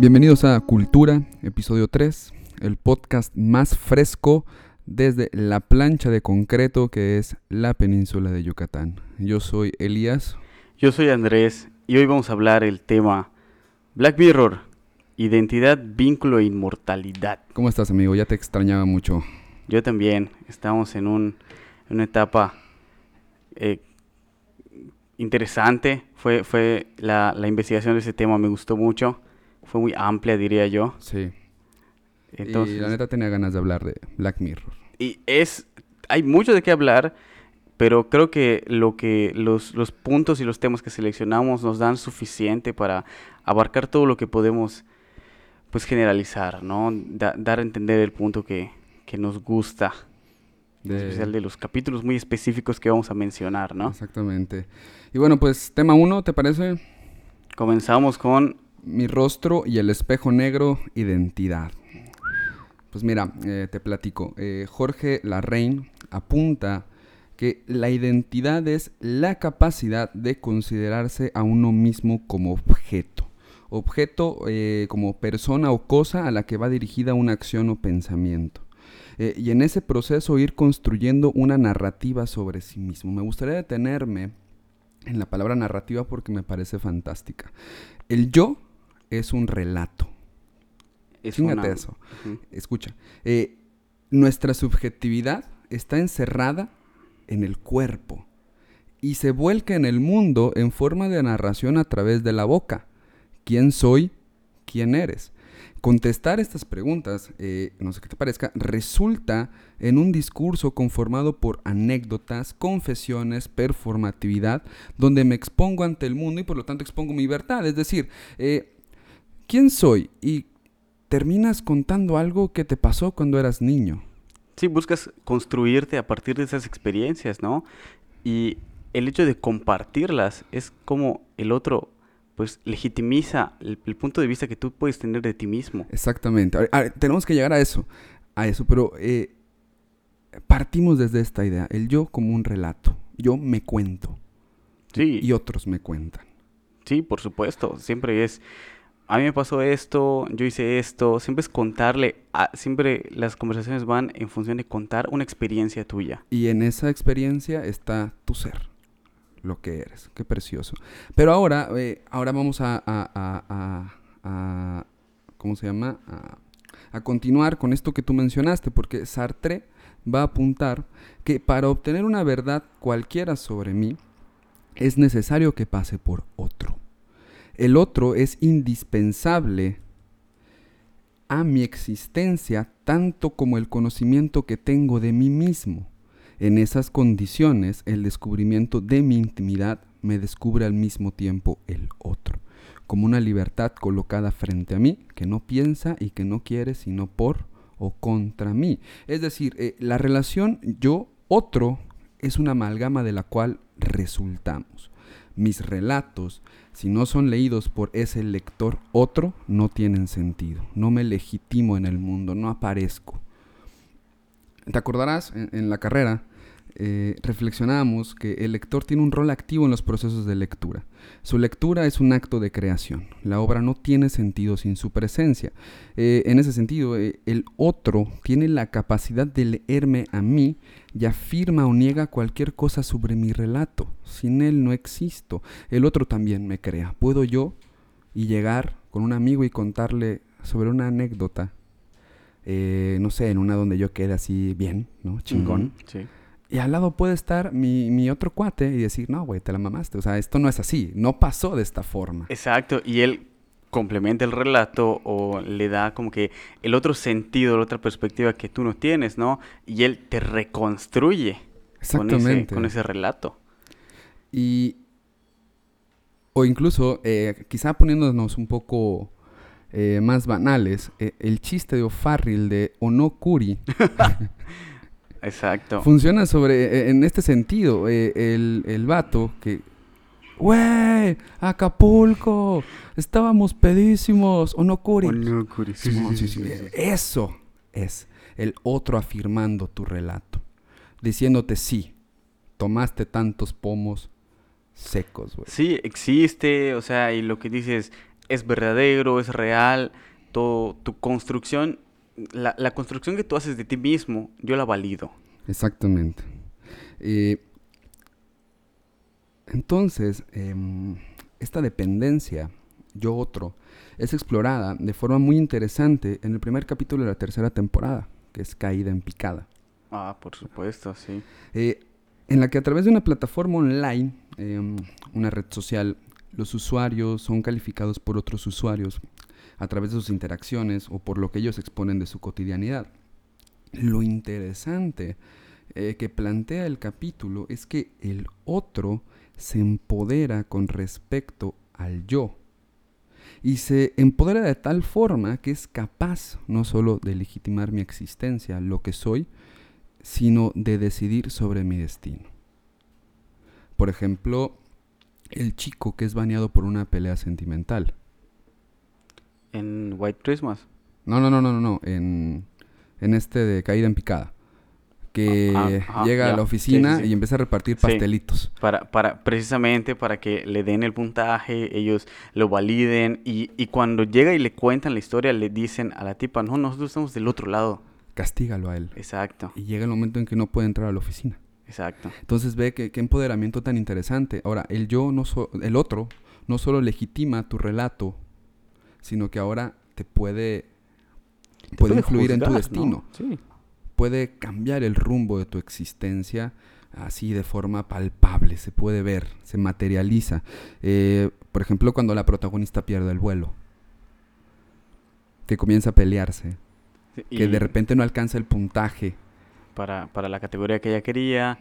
Bienvenidos a Cultura, episodio 3, el podcast más fresco desde la plancha de concreto que es la península de Yucatán. Yo soy Elías. Yo soy Andrés y hoy vamos a hablar el tema Black Mirror, identidad, vínculo e inmortalidad. ¿Cómo estás amigo? Ya te extrañaba mucho. Yo también, estamos en, un, en una etapa eh, interesante, fue, fue la, la investigación de ese tema, me gustó mucho fue muy amplia, diría yo. Sí. Entonces, y la neta tenía ganas de hablar de Black Mirror. Y es, hay mucho de qué hablar, pero creo que lo que los, los puntos y los temas que seleccionamos nos dan suficiente para abarcar todo lo que podemos pues generalizar, ¿no? dar a entender el punto que, que nos gusta. En especial de los capítulos muy específicos que vamos a mencionar, ¿no? Exactamente. Y bueno, pues tema uno, ¿te parece? Comenzamos con mi rostro y el espejo negro, identidad. Pues mira, eh, te platico. Eh, Jorge Larraín apunta que la identidad es la capacidad de considerarse a uno mismo como objeto. Objeto eh, como persona o cosa a la que va dirigida una acción o pensamiento. y en ese proceso ir construyendo una narrativa sobre sí mismo. Me gustaría detenerme en la palabra narrativa porque me parece fantástica. El yo es un relato. Es eso. Escucha. Eh, nuestra subjetividad está encerrada en el cuerpo y se vuelca en el mundo en forma de narración a través de la boca. ¿Quién soy? ¿Quién eres? Contestar estas preguntas, eh, no sé qué te parezca, resulta en un discurso conformado por anécdotas, confesiones, performatividad, donde me expongo ante el mundo y por lo tanto expongo mi verdad. Es decir, eh, ¿quién soy? Y terminas contando algo que te pasó cuando eras niño. Sí, buscas construirte a partir de esas experiencias, ¿no? Y el hecho de compartirlas es como el otro pues legitimiza el, punto de vista que tú puedes tener de ti mismo. Exactamente. tenemos que llegar a eso, a eso, pero eh, partimos desde esta idea, el yo como un relato, yo me cuento. Sí. Y otros me cuentan. Sí, por supuesto, siempre es a mí me pasó esto, yo hice esto, siempre es contarle, siempre las conversaciones van en función de contar una experiencia tuya. Y en esa experiencia está tu ser, lo que eres, qué precioso. Pero ahora, eh, ahora vamos a, a, ¿cómo se llama? a continuar con esto que tú mencionaste, porque Sartre va a apuntar que para obtener una verdad cualquiera sobre mí, es necesario que pase por otro. El otro es indispensable a mi existencia tanto como el conocimiento que tengo de mí mismo. En esas condiciones, el descubrimiento de mi intimidad me descubre al mismo tiempo el otro, como una libertad colocada frente a mí, que no piensa y que no quiere sino por o contra mí. Es decir, eh, la relación yo-otro es una amalgama de la cual resultamos. Mis relatos, si no son leídos por ese lector otro, no tienen sentido. No me legitimo en el mundo, no aparezco. Te acordarás, en, la carrera eh, reflexionamos que el lector tiene un rol activo en los procesos de lectura. Su lectura es un acto de creación. La obra no tiene sentido sin su presencia. Eh, en ese sentido, eh, el otro tiene la capacidad de leerme a mí y afirma o niega cualquier cosa sobre mi relato. Sin él no existo. El otro también me crea. ¿Puedo yo y llegar con un amigo y contarle sobre una anécdota? No sé, en una donde yo quede así bien, ¿no? Chingón. sí. Y al lado puede estar mi, mi otro cuate y decir, no, güey, te la mamaste. O sea, esto no es así. No pasó de esta forma. Exacto. Y él complementa el relato o le da como que el otro sentido, la otra perspectiva que tú no tienes, ¿no? Y él te reconstruye Exactamente. Con, ese, relato. Y, o incluso, eh, quizá poniéndonos un poco eh, más banales, eh, el chiste de O'Farrill de Onokuri. Exacto. Funciona sobre, en este sentido, el, el vato que ¡Güey! ¡Acapulco! Estábamos pedísimos. ¿O no, Curi? Sí, sí, sí, Eso es el otro afirmando tu relato. Diciéndote sí, tomaste tantos pomos secos, güey. Sí, existe, o sea, y lo que dices, es verdadero, es real, todo, tu construcción, la, la construcción que tú haces de ti mismo, yo la valido. Exactamente. Eh, entonces, em, esta dependencia, yo otro, es explorada de forma muy interesante en el primer capítulo de la tercera temporada, que es Caída en Picada. Ah, por supuesto, sí. Eh, en la que a través de una plataforma online, em, una red social, los usuarios son calificados por otros usuarios a través de sus interacciones o por lo que ellos exponen de su cotidianidad. Lo interesante eh, que plantea el capítulo es que el otro se empodera con respecto al yo. Y se empodera de tal forma que es capaz no solo de legitimar mi existencia, lo que soy, sino de decidir sobre mi destino. Por ejemplo, el chico que es baneado por una pelea sentimental. En White Christmas. No, no, no, no, no, en, en este de caída en picada que ah, ah, llega a la oficina y empieza a repartir pastelitos. Para, para, precisamente para que le den el puntaje, ellos lo validen y, y, cuando llega y le cuentan la historia, le dicen a la tipa, no, nosotros estamos del otro lado. Castígalo a él. Exacto. Y llega el momento en que no puede entrar a la oficina. Exacto. Entonces ve que qué empoderamiento tan interesante. Ahora, el yo, no el otro, no solo legitima tu relato, sino que ahora te puede, puede, influir en tu destino. Sí puede cambiar el rumbo de tu existencia así de forma palpable, se puede ver, se materializa. Eh, por ejemplo, cuando la protagonista pierde el vuelo, que comienza a pelearse, que de repente no alcanza el puntaje. Para, para la categoría que ella quería.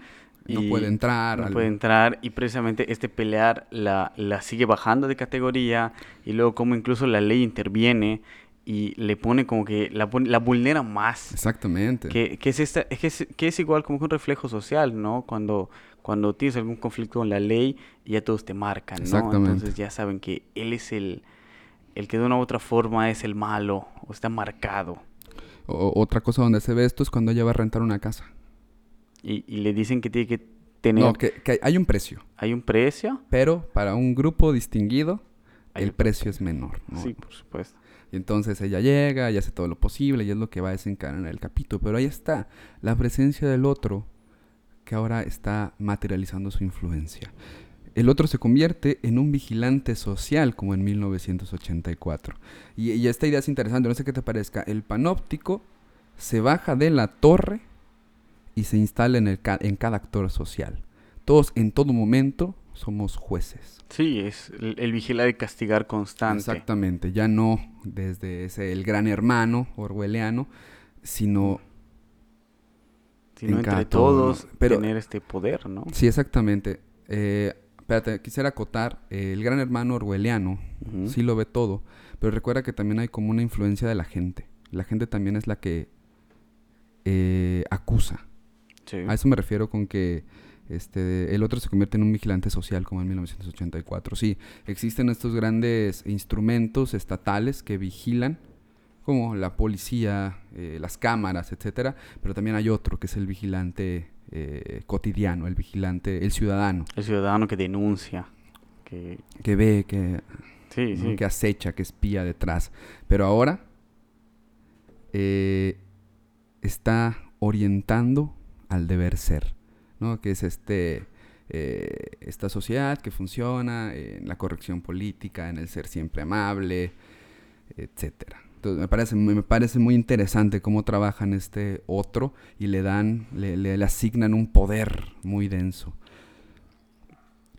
No puede entrar. No puede entrar y precisamente este pelear la, la sigue bajando de categoría y luego como incluso la ley interviene y le pone como que la, la vulnera más. Exactamente. Que, que es, esta, que, es, que es igual como que un reflejo social, ¿no? Cuando, cuando tienes algún conflicto con la ley ya todos te marcan, ¿no? Exactamente. Entonces ya saben que él es el, el que de una u otra forma es el malo o está marcado. otra cosa donde se ve esto es cuando ella va a rentar una casa. Y, y le dicen que tiene que tener... No, que, que hay un precio. Hay un precio. Pero para un grupo distinguido, el precio es menor. ¿no? Sí, por supuesto. Y entonces ella llega y hace todo lo posible y es lo que va a desencadenar el capítulo. Pero ahí está la presencia del otro que ahora está materializando su influencia. El otro se convierte en un vigilante social como en 1984. Y, esta idea es interesante, no sé qué te parezca. El panóptico se baja de la torre y se instala en, el, en cada actor social. Todos en todo momento somos jueces. Sí, es el, vigilar y castigar constante. Exactamente, ya no desde ese el gran hermano orwelliano, sino sino entre todos tener este poder, ¿no? Sí, exactamente. Eh, espérate, quisiera acotar, eh, el gran hermano orwelliano sí lo ve todo, pero recuerda que también hay como una influencia de la gente. La gente también es la que eh, acusa. A eso me refiero con que este, el otro se convierte en un vigilante social como en 1984. Sí, existen estos grandes instrumentos estatales que vigilan, como la policía, eh, las cámaras, etcétera, pero también hay otro que es el vigilante eh, cotidiano, el vigilante, el ciudadano. El ciudadano que denuncia, que, que ve, que, que acecha, que espía detrás. Pero ahora eh, está orientando al deber ser. ¿no? que es este, eh, esta sociedad que funciona en la corrección política, en el ser siempre amable, etcétera. Entonces me parece, me parece muy interesante cómo trabajan este otro y le dan, le, le, asignan un poder muy denso.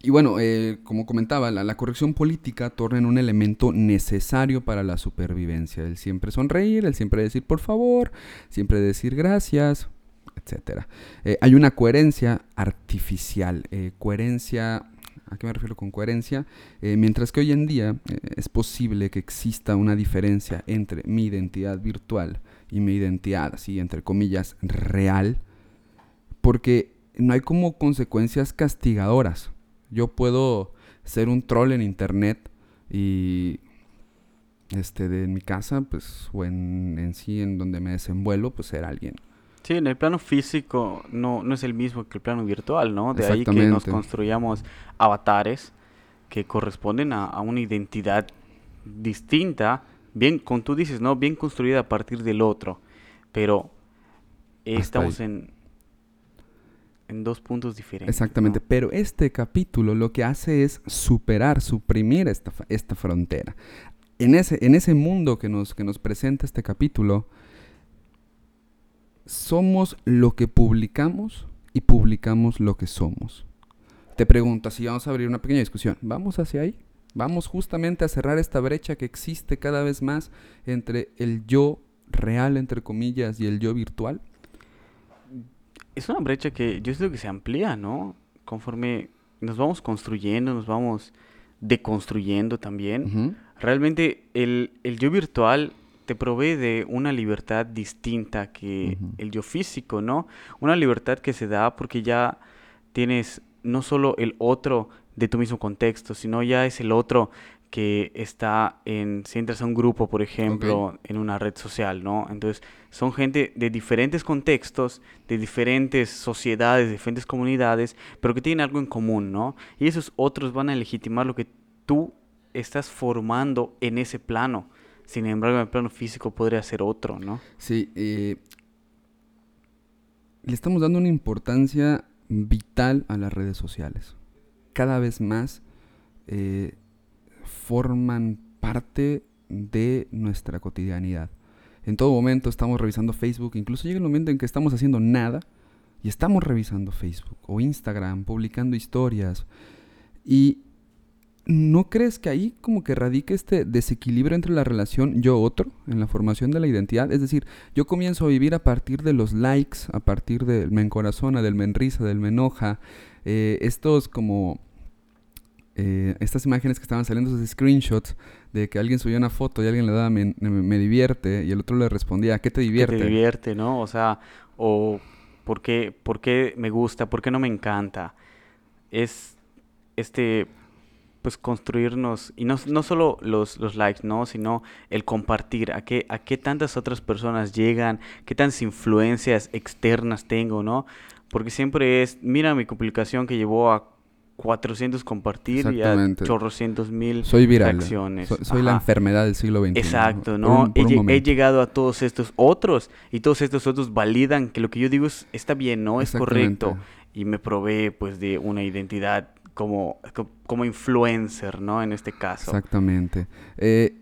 Y bueno, eh, como comentaba, la, la, corrección política torna en un elemento necesario para la supervivencia. El siempre sonreír, el siempre decir por favor, siempre decir gracias, etcétera. Eh, hay una coherencia artificial, eh, coherencia, ¿a qué me refiero con coherencia? Eh, mientras que hoy en día es posible que exista una diferencia entre mi identidad virtual y mi identidad, así entre comillas, real, porque no hay como consecuencias castigadoras. Yo puedo ser un troll en internet y este de mi casa, pues, o en, en sí, en donde me desenvuelvo, pues ser alguien Sí, en el plano físico no, no es el mismo que el plano virtual, ¿no? De ahí que nos construyamos avatares que corresponden a, una identidad distinta, bien, como tú dices, ¿no? Bien construida a partir del otro. Pero estamos en, en dos puntos diferentes. Exactamente, pero este capítulo lo que hace es superar, suprimir esta, esta frontera. En ese, en ese mundo que nos, que nos presenta este capítulo, somos lo que publicamos y publicamos lo que somos. Te pregunto, así vamos a abrir una pequeña discusión. ¿Vamos hacia ahí? ¿Vamos justamente a cerrar esta brecha que existe cada vez más entre el yo real, entre comillas, y el yo virtual? Es una brecha que yo creo que se amplía, ¿no? Conforme nos vamos construyendo, nos vamos deconstruyendo también. Realmente el, el yo virtual te provee de una libertad distinta que el yo físico, ¿no? Una libertad que se da porque ya tienes no solo el otro de tu mismo contexto, sino ya es el otro que está en, si entras a un grupo, por ejemplo, en una red social, ¿no? Entonces, son gente de diferentes contextos, de diferentes sociedades, de diferentes comunidades, pero que tienen algo en común, ¿no? Y esos otros van a legitimar lo que tú estás formando en ese plano. Sin embargo, en el plano físico podría ser otro, ¿no? Sí, eh, le estamos dando una importancia vital a las redes sociales. Cada vez más eh, forman parte de nuestra cotidianidad. En todo momento estamos revisando Facebook, incluso llega el momento en que estamos haciendo nada y estamos revisando Facebook o Instagram, publicando historias. Y ¿no crees que ahí como que radique este desequilibrio entre la relación yo-otro en la formación de la identidad? Es decir, yo comienzo a vivir a partir de los likes, a partir del me encorazona, del me enrisa, del me enoja, eh, estos como... Eh, estas imágenes que estaban saliendo, esos screenshots de que alguien subía una foto y alguien le daba me, me, divierte y el otro le respondía, ¿qué te divierte? ¿Qué te divierte, ¿no? O sea, o ¿por qué, ¿por qué me gusta? ¿Por qué no me encanta? Es este pues construirnos, y no, no solo los, los, likes, ¿no? Sino el compartir, a qué, a qué tantas otras personas llegan, qué tantas influencias externas tengo, ¿no? Porque siempre es, mira mi publicación que llevó a 400 compartir y a chorrocientos mil soy viral, Soy, la enfermedad del siglo XXI. Exacto, ¿no? he, llegado a todos estos otros y todos estos otros validan que lo que yo digo es, está bien, ¿no? Es correcto. Y me provee pues de una identidad como, como influencer, ¿no? En este caso. Exactamente. Eh,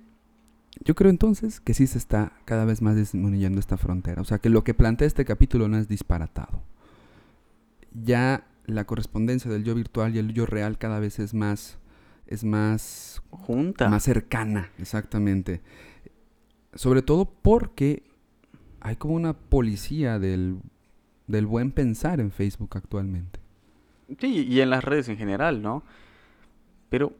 yo creo entonces que sí se está cada vez más disminuyendo esta frontera. O sea, que lo que plantea este capítulo no es disparatado. Ya la correspondencia del yo virtual y el yo real cada vez es más es más junta, más cercana, exactamente. Sobre todo porque hay como una policía del, del buen pensar en Facebook actualmente. Sí, y en las redes en general, ¿no? Pero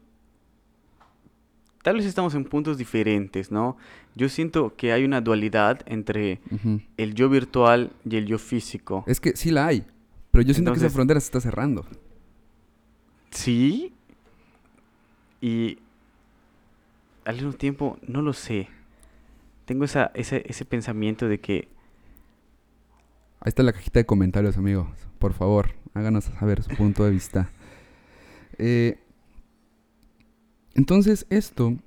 tal vez estamos en puntos diferentes, ¿no? Yo siento que hay una dualidad entre el yo virtual y el yo físico. Es que sí la hay, pero yo siento que esa frontera se está cerrando. Sí, y al mismo tiempo no lo sé. Tengo esa, ese, ese pensamiento de que... Ahí está la cajita de comentarios, amigos. Por favor, háganos saber su punto de vista. Eh, entonces esto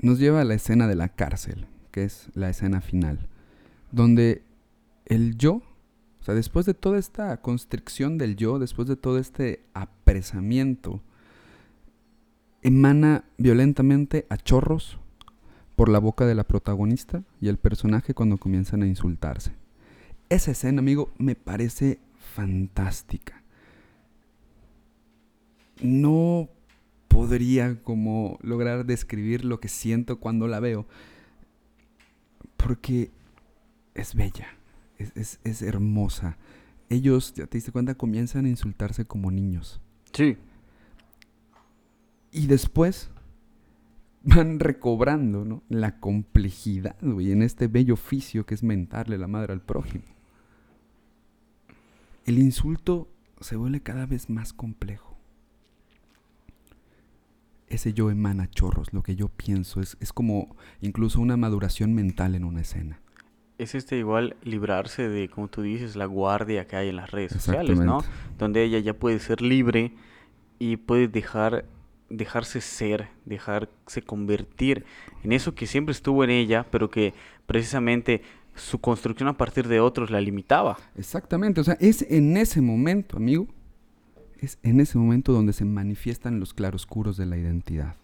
nos lleva a la escena de la cárcel, que es la escena final, donde el yo, o sea, después de toda esta constricción del yo, después de todo este apresamiento, emana violentamente a chorros por la boca de la protagonista y el personaje cuando comienzan a insultarse. Esa escena, amigo, me parece fantástica. No podría como lograr describir lo que siento cuando la veo. Porque es bella, es, hermosa. Ellos, ya te diste cuenta, comienzan a insultarse como niños. Sí. Y después van recobrando ¿no? la complejidad, güey, en este bello oficio que es mentarle la madre al prójimo el insulto se vuelve cada vez más complejo. Ese yo emana chorros, lo que yo pienso, es, es como incluso una maduración mental en una escena. Es este igual librarse de, como tú dices, la guardia que hay en las redes sociales, ¿no? Donde ella ya puede ser libre y puede dejar dejarse ser, dejarse convertir en eso que siempre estuvo en ella, pero que precisamente su construcción a partir de otros la limitaba. Exactamente, o sea, es en ese momento, amigo, es en ese momento donde se manifiestan los claroscuros de la identidad,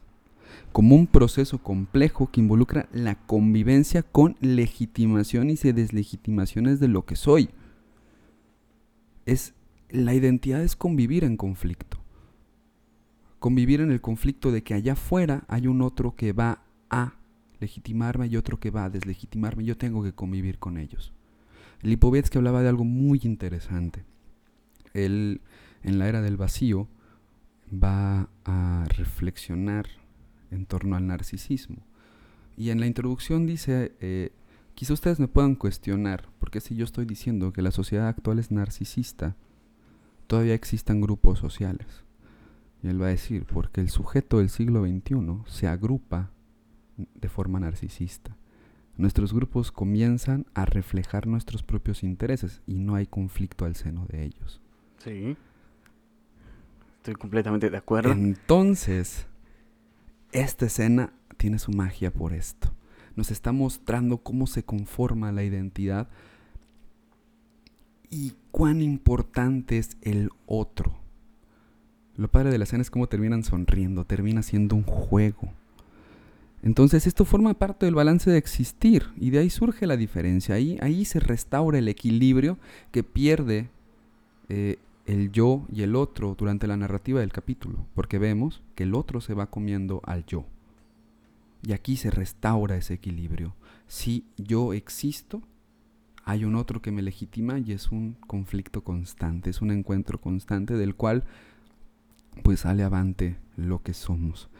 como un proceso complejo que involucra la convivencia con legitimaciones y deslegitimaciones de lo que soy. Es la identidad es convivir en conflicto. Convivir en el conflicto de que allá afuera hay un otro que va a legitimarme y otro que va a deslegitimarme. Yo tengo que convivir con ellos. Lipovetsky hablaba de algo muy interesante. Él, en la era del vacío, va a reflexionar en torno al narcisismo. Y en la introducción dice, eh, quizá ustedes me puedan cuestionar, porque si yo estoy diciendo que la sociedad actual es narcisista, todavía existan grupos sociales. Y él va a decir, porque el sujeto del siglo XXI se agrupa de forma narcisista. Nuestros grupos comienzan a reflejar nuestros propios intereses y no hay conflicto al seno de ellos. Sí. Estoy completamente de acuerdo. Entonces, esta escena tiene su magia por esto. Nos está mostrando cómo se conforma la identidad y cuán importante es el otro. Lo padre de la escena es cómo terminan sonriendo, termina siendo un juego. Entonces esto forma parte del balance de existir y de ahí surge la diferencia. Ahí, ahí se restaura el equilibrio que pierde eh, el yo y el otro durante la narrativa del capítulo, porque vemos que el otro se va comiendo al yo. Y aquí se restaura ese equilibrio. Si yo existo, hay un otro que me legitima y es un conflicto constante, es un encuentro constante del cual pues sale avante lo que somos.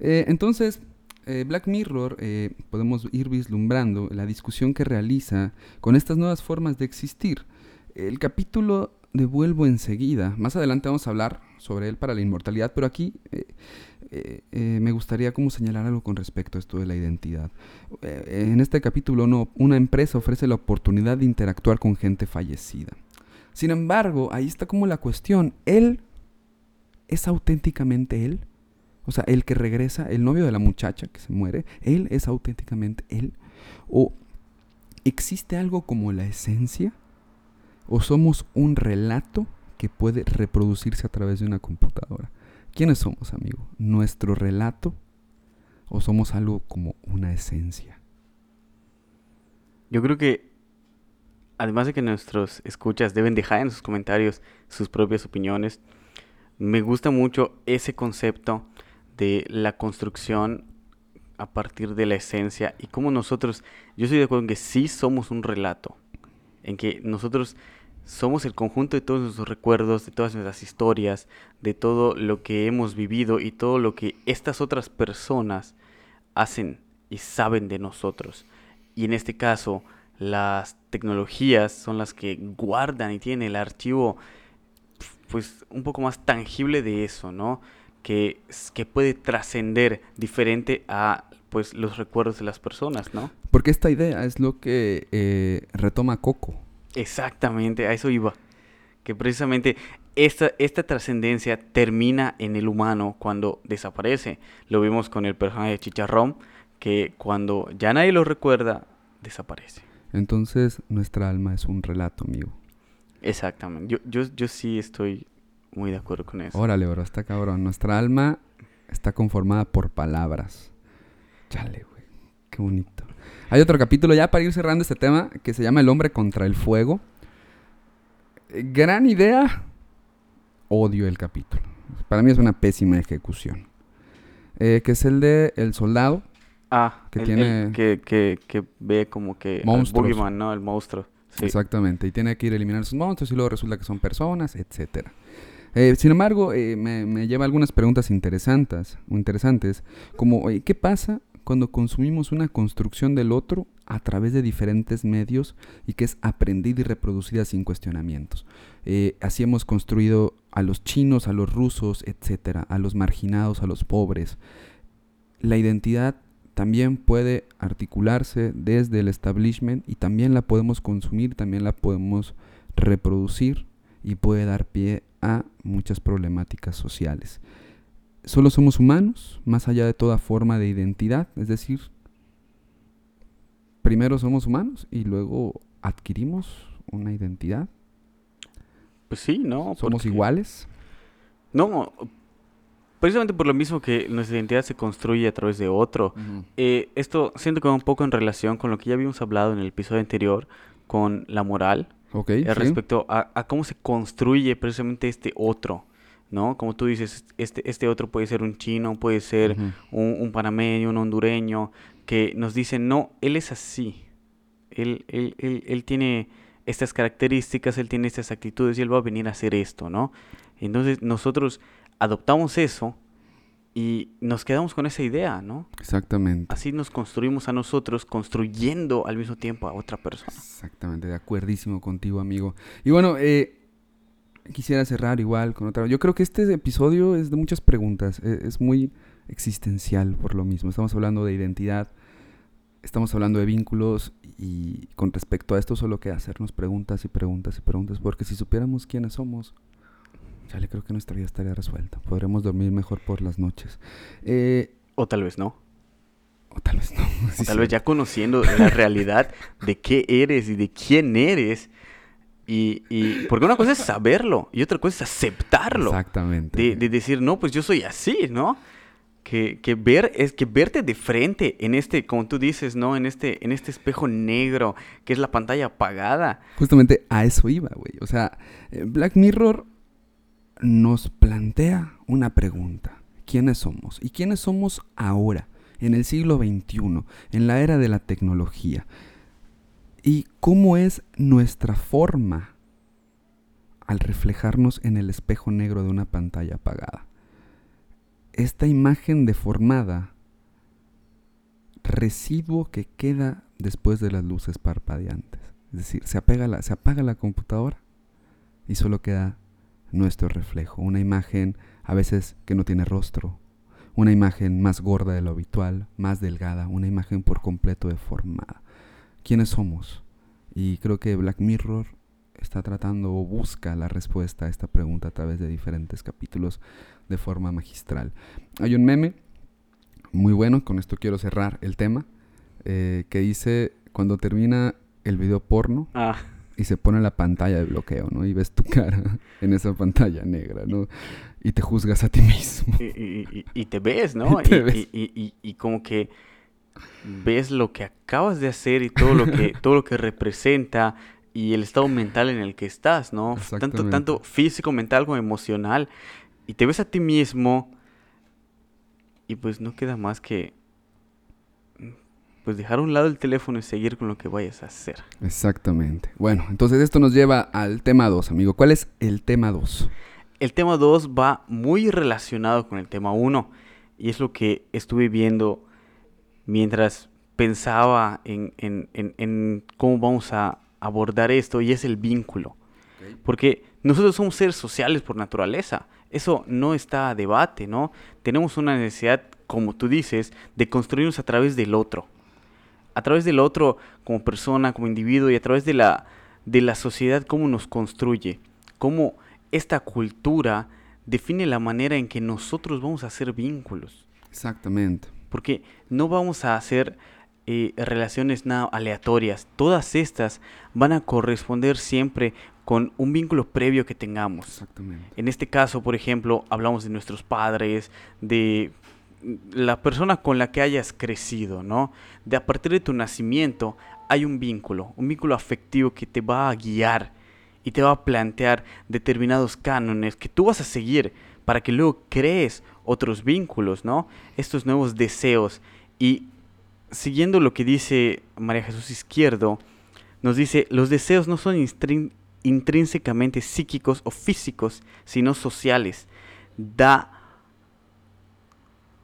Eh, entonces, eh, Black Mirror eh, podemos ir vislumbrando la discusión que realiza con estas nuevas formas de existir. El capítulo devuelvo enseguida. Más adelante vamos a hablar sobre él para la inmortalidad, pero aquí eh, me gustaría como señalar algo con respecto a esto de la identidad. En este capítulo no, una empresa ofrece la oportunidad de interactuar con gente fallecida. Sin embargo, ahí está como la cuestión, ¿él es auténticamente él? O sea, el que regresa, el novio de la muchacha que se muere, ¿él es auténticamente él? ¿O existe algo como la esencia? ¿O somos un relato que puede reproducirse a través de una computadora? ¿Quiénes somos, amigo? ¿Nuestro relato o somos algo como una esencia? Yo creo que, además de que nuestros escuchas deben dejar en sus comentarios sus propias opiniones, me gusta mucho ese concepto de la construcción a partir de la esencia y cómo nosotros, yo estoy de acuerdo en que sí somos un relato, en que nosotros somos el conjunto de todos nuestros recuerdos, de todas nuestras historias, de todo lo que hemos vivido y todo lo que estas otras personas hacen y saben de nosotros. Y en este caso, las tecnologías son las que guardan y tienen el archivo pues un poco más tangible de eso, ¿no? Que, que puede trascender diferente a pues los recuerdos de las personas, ¿no? Porque esta idea es lo que eh, retoma Coco Exactamente, a eso iba. Que precisamente esta, esta trascendencia termina en el humano cuando desaparece. Lo vimos con el personaje de Chicharrón, que cuando ya nadie lo recuerda, desaparece. Entonces nuestra alma es un relato, amigo. Exactamente. Yo, yo, yo sí estoy muy de acuerdo con eso. Órale, bro, está cabrón. Nuestra alma está conformada por palabras. Chale, güey. Qué bonito. Hay otro capítulo ya para ir cerrando este tema que se llama El hombre contra el fuego. Gran idea. Odio el capítulo. Para mí es una pésima ejecución. Eh, que es el de El Soldado. Ah, que tiene. que, que, ve como que. Monstruos. El ¿no? El monstruo. Exactamente. Y tiene que ir a eliminar sus monstruos y luego resulta que son personas, etcétera. Eh, sin embargo, eh, me, lleva algunas preguntas interesantes, interesantes como ¿qué pasa cuando consumimos una construcción del otro a través de diferentes medios y que es aprendida y reproducida sin cuestionamientos. Eh, así hemos construido a los chinos, a los rusos, etcétera, a los marginados, a los pobres. La identidad también puede articularse desde el establishment y también la podemos consumir, también la podemos reproducir y puede dar pie a muchas problemáticas sociales. solo somos humanos, más allá de toda forma de identidad, es decir, primero somos humanos y luego adquirimos una identidad. Pues sí, ¿no? Somos Porque- iguales. No, precisamente por lo mismo que nuestra identidad se construye a través de otro. Eh, esto siento que va un poco en relación con lo que ya habíamos hablado en el episodio anterior con la moral, Eh, sí. respecto a, a cómo se construye precisamente este otro, ¿no? Como tú dices, este, este otro puede ser un chino, puede ser un, un panameño, un hondureño, que nos dicen, no, él es así, él, él, él, él tiene estas características, él tiene estas actitudes y él va a venir a hacer esto, ¿no? Entonces nosotros adoptamos eso y nos quedamos con esa idea, ¿no? Exactamente. Así nos construimos a nosotros, construyendo al mismo tiempo a otra persona. Exactamente, de acuerdísimo contigo, amigo. Y bueno, eh, quisiera cerrar igual con otra. Yo creo que este episodio es de muchas preguntas, eh, es muy existencial por lo mismo. Estamos hablando de identidad, estamos hablando de vínculos y con respecto a esto solo queda hacernos preguntas y preguntas y preguntas, porque si supiéramos quiénes somos, ya le creo que nuestra vida estaría resuelta. Podremos dormir mejor por las noches. Eh, O tal vez no. o tal vez no. O sí, tal sí. vez ya conociendo la realidad de qué eres y de quién eres. Y, y- porque una cosa es saberlo y otra cosa es aceptarlo. Exactamente. De, de decir, no, pues yo soy así, ¿no? Que, que ver es que verte de frente en este, como tú dices, ¿no? En este, en este espejo negro que es la pantalla apagada. Justamente a eso iba, güey. O sea, eh, Black Mirror nos plantea una pregunta. ¿Quiénes somos? ¿Y quiénes somos ahora, en el siglo XXI, en la era de la tecnología? ¿Y cómo es nuestra forma al reflejarnos en el espejo negro de una pantalla apagada? Esta imagen deformada, residuo que queda después de las luces parpadeantes. Es decir, se, apega la, se apaga la computadora y solo queda nuestro reflejo. Una imagen a veces que no tiene rostro, una imagen más gorda de lo habitual, más delgada, una imagen por completo deformada. ¿Quiénes somos? Y creo que Black Mirror está tratando o busca la respuesta a esta pregunta a través de diferentes capítulos de forma magistral. Hay un meme muy bueno, con esto quiero cerrar el tema, eh, que dice cuando termina el video porno Ah, y se pone la pantalla de bloqueo, ¿no? Y ves tu cara en esa pantalla negra, ¿no? Y te juzgas a ti mismo. y, y- y- y te ves, ¿no? Te y, ves. y- como que ves lo que acabas de hacer y todo lo que, todo lo que representa y el estado mental en el que estás, ¿no? Tanto, tanto físico, mental como emocional. Y te ves a ti mismo y pues no queda más que pues dejar a un lado el teléfono y seguir con lo que vayas a hacer. Exactamente. Bueno, entonces esto nos lleva al tema 2, amigo. ¿Cuál es el tema 2? El tema 2 va muy relacionado con el tema 1 y es lo que estuve viendo mientras pensaba en, en- en- en cómo vamos a abordar esto y es el vínculo. Porque nosotros somos seres sociales por naturaleza. Eso no está a debate, ¿no? Tenemos una necesidad, como tú dices, de construirnos a través del otro. A través del otro como persona, como individuo y a través de la, de la sociedad, cómo nos construye. Cómo esta cultura define la manera en que nosotros vamos a hacer vínculos. Exactamente. Porque no vamos a hacer eh, relaciones nada aleatorias. Todas estas van a corresponder siempre con un vínculo previo que tengamos. Exactamente. En este caso, por ejemplo, hablamos de nuestros padres, de la persona con la que hayas crecido, ¿no? De a partir de tu nacimiento hay un vínculo, un vínculo afectivo que te va a guiar y te va a plantear determinados cánones que tú vas a seguir para que luego crees otros vínculos, ¿no? Estos nuevos deseos. Y siguiendo lo que dice María Jesús Izquierdo, nos dice, los deseos no son intrínsecamente psíquicos o físicos, sino sociales. Da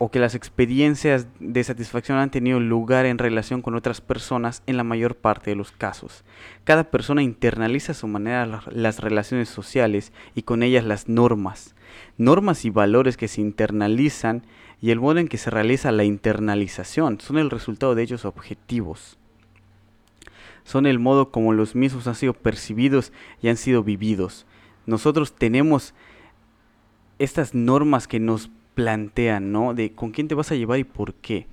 o que las experiencias de satisfacción han tenido lugar en relación con otras personas en la mayor parte de los casos. Cada persona internaliza a su manera la- las relaciones sociales y con ellas las normas. Normas y valores que se internalizan y el modo en que se realiza la internalización son el resultado de ellos objetivos. Son el modo como los mismos han sido percibidos y han sido vividos. Nosotros tenemos estas normas que nos plantean, ¿no? De con quién te vas a llevar y por qué.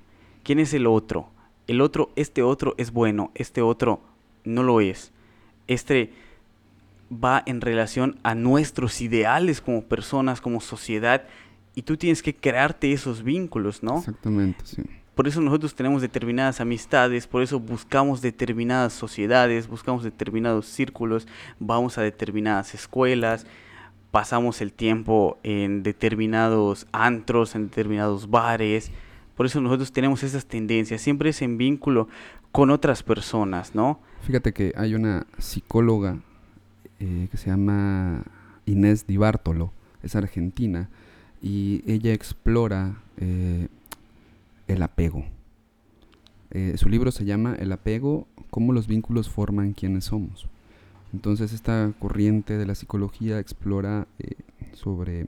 ¿Quién es el otro? El otro, este otro es bueno, este otro no lo es. Este va en relación a nuestros ideales como personas, como sociedad, y tú tienes que crearte esos vínculos, ¿no? Exactamente, sí. Por eso nosotros tenemos determinadas amistades, por eso buscamos determinadas sociedades, buscamos determinados círculos, vamos a determinadas escuelas, pasamos el tiempo en determinados antros, en determinados bares. Por eso nosotros tenemos esas tendencias, siempre es en vínculo con otras personas, ¿no? Fíjate que hay una psicóloga eh, que se llama Inés Di Bartolo, es argentina, y ella explora eh, el apego. Eh, su libro se llama El apego, cómo los vínculos forman quienes somos. Entonces esta corriente de la psicología explora eh, sobre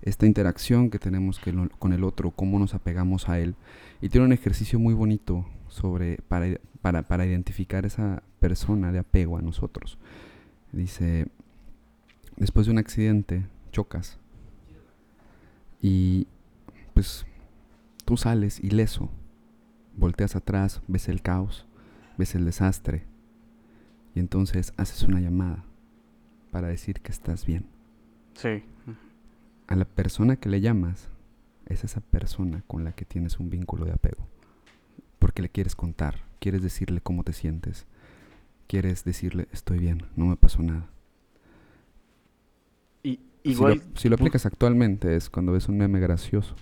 esta interacción que tenemos con el otro, cómo nos apegamos a él. Y tiene un ejercicio muy bonito sobre, para, para, para identificar esa persona de apego a nosotros. Dice, después de un accidente, chocas. Y pues Tú sales ileso, volteas atrás, ves el caos, ves el desastre y entonces haces una llamada para decir que estás bien. Sí. A la persona que le llamas es esa persona con la que tienes un vínculo de apego. Porque le quieres contar, quieres decirle cómo te sientes, quieres decirle estoy bien, no me pasó nada. Y, igual, si, lo, si lo aplicas actualmente es cuando ves un meme gracioso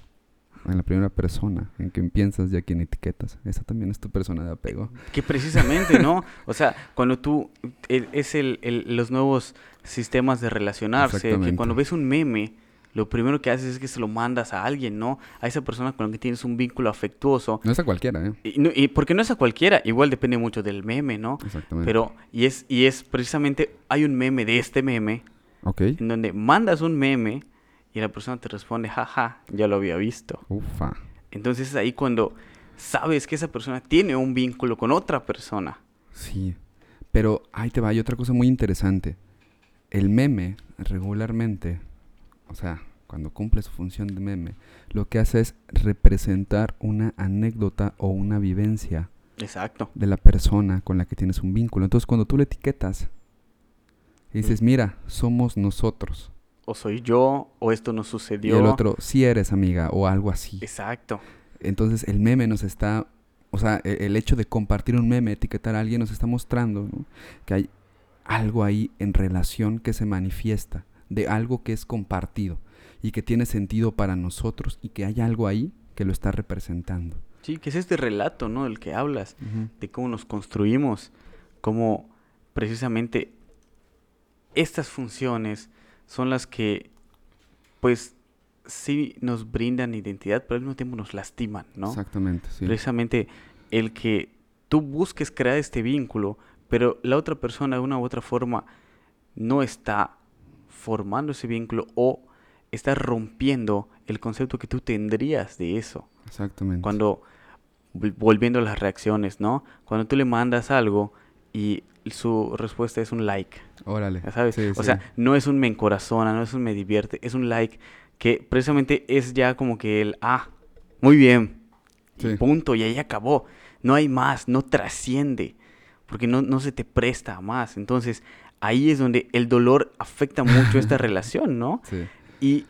en la primera persona, en quien piensas y a quien etiquetas. Esa también es tu persona de apego. Que precisamente, ¿no? O sea, cuando tú, es el, los nuevos sistemas de relacionarse, que cuando ves un meme, lo primero que haces es que se lo mandas a alguien, ¿no? A esa persona con la que tienes un vínculo afectuoso. No es a cualquiera, ¿eh? Y, y porque no es a cualquiera, igual depende mucho del meme, ¿no? Exactamente. Pero, y es, y es precisamente, hay un meme de este meme, Ok. en donde mandas un meme y la persona te responde, jaja, ya lo había visto. Ufa. Entonces es ahí cuando sabes que esa persona tiene un vínculo con otra persona. Sí, pero ahí te va, hay otra cosa muy interesante. El meme regularmente, o sea, cuando cumple su función de meme, lo que hace es representar una anécdota o una vivencia Exacto. de la persona con la que tienes un vínculo. Entonces cuando tú le etiquetas y dices, mira, somos nosotros, o soy yo, o esto no sucedió. Y el otro, sí eres amiga, o algo así. Exacto. Entonces el meme nos está, o sea, e-, el, hecho de compartir un meme, etiquetar a alguien, nos está mostrando que hay algo ahí en relación que se manifiesta, de algo que es compartido y que tiene sentido para nosotros y que hay algo ahí que lo está representando. Sí, que es este relato, ¿no? Del que hablas, de cómo nos construimos, cómo precisamente estas funciones son las que, pues, sí nos brindan identidad, pero al mismo tiempo nos lastiman, ¿no? Exactamente, sí. Precisamente el que tú busques crear este vínculo, pero la otra persona de una u otra forma no está formando ese vínculo o está rompiendo el concepto que tú tendrías de eso. Exactamente. Cuando, volviendo a las reacciones, ¿no? Cuando tú le mandas algo y su respuesta es un like. Órale. ¿Sabes? o sea, no es un me encorazona, no es un me divierte, es un like que precisamente es ya como que el, ah, muy bien, punto, y ahí acabó. No hay más, no trasciende, porque no, no se te presta más. Entonces, ahí es donde el dolor afecta mucho esta relación, ¿no? Sí. Y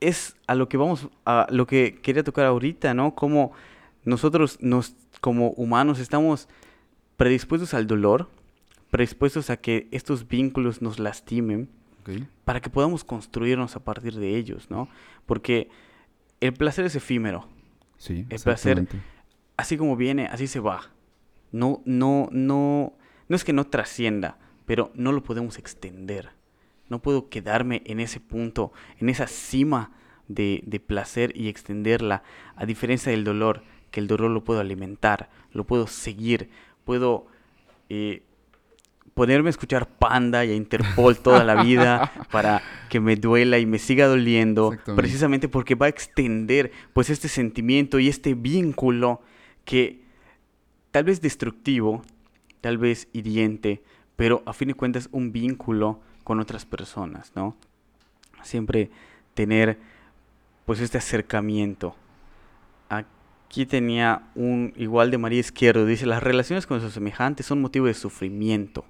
es a lo que vamos, a lo que quería tocar ahorita, ¿no? Como nosotros, nos, como humanos, estamos predispuestos al dolor, predispuestos a que estos vínculos nos lastimen para que podamos construirnos a partir de ellos, ¿no? Porque el placer es efímero. Sí, el placer, así como viene, así se va. No, no, no, no es que no trascienda, pero no lo podemos extender. No puedo quedarme en ese punto, en esa cima de, de placer y extenderla, a diferencia del dolor, que el dolor lo puedo alimentar, lo puedo seguir, puedo eh, ponerme a escuchar Panda y a Interpol toda la vida para que me duela y me siga doliendo, precisamente porque va a extender pues este sentimiento y este vínculo que tal vez destructivo, tal vez hiriente, pero a fin de cuentas un vínculo con otras personas, ¿no? Siempre tener pues este acercamiento. Aquí tenía un igual de María Izquierdo, dice, las relaciones con sus semejantes son motivo de sufrimiento.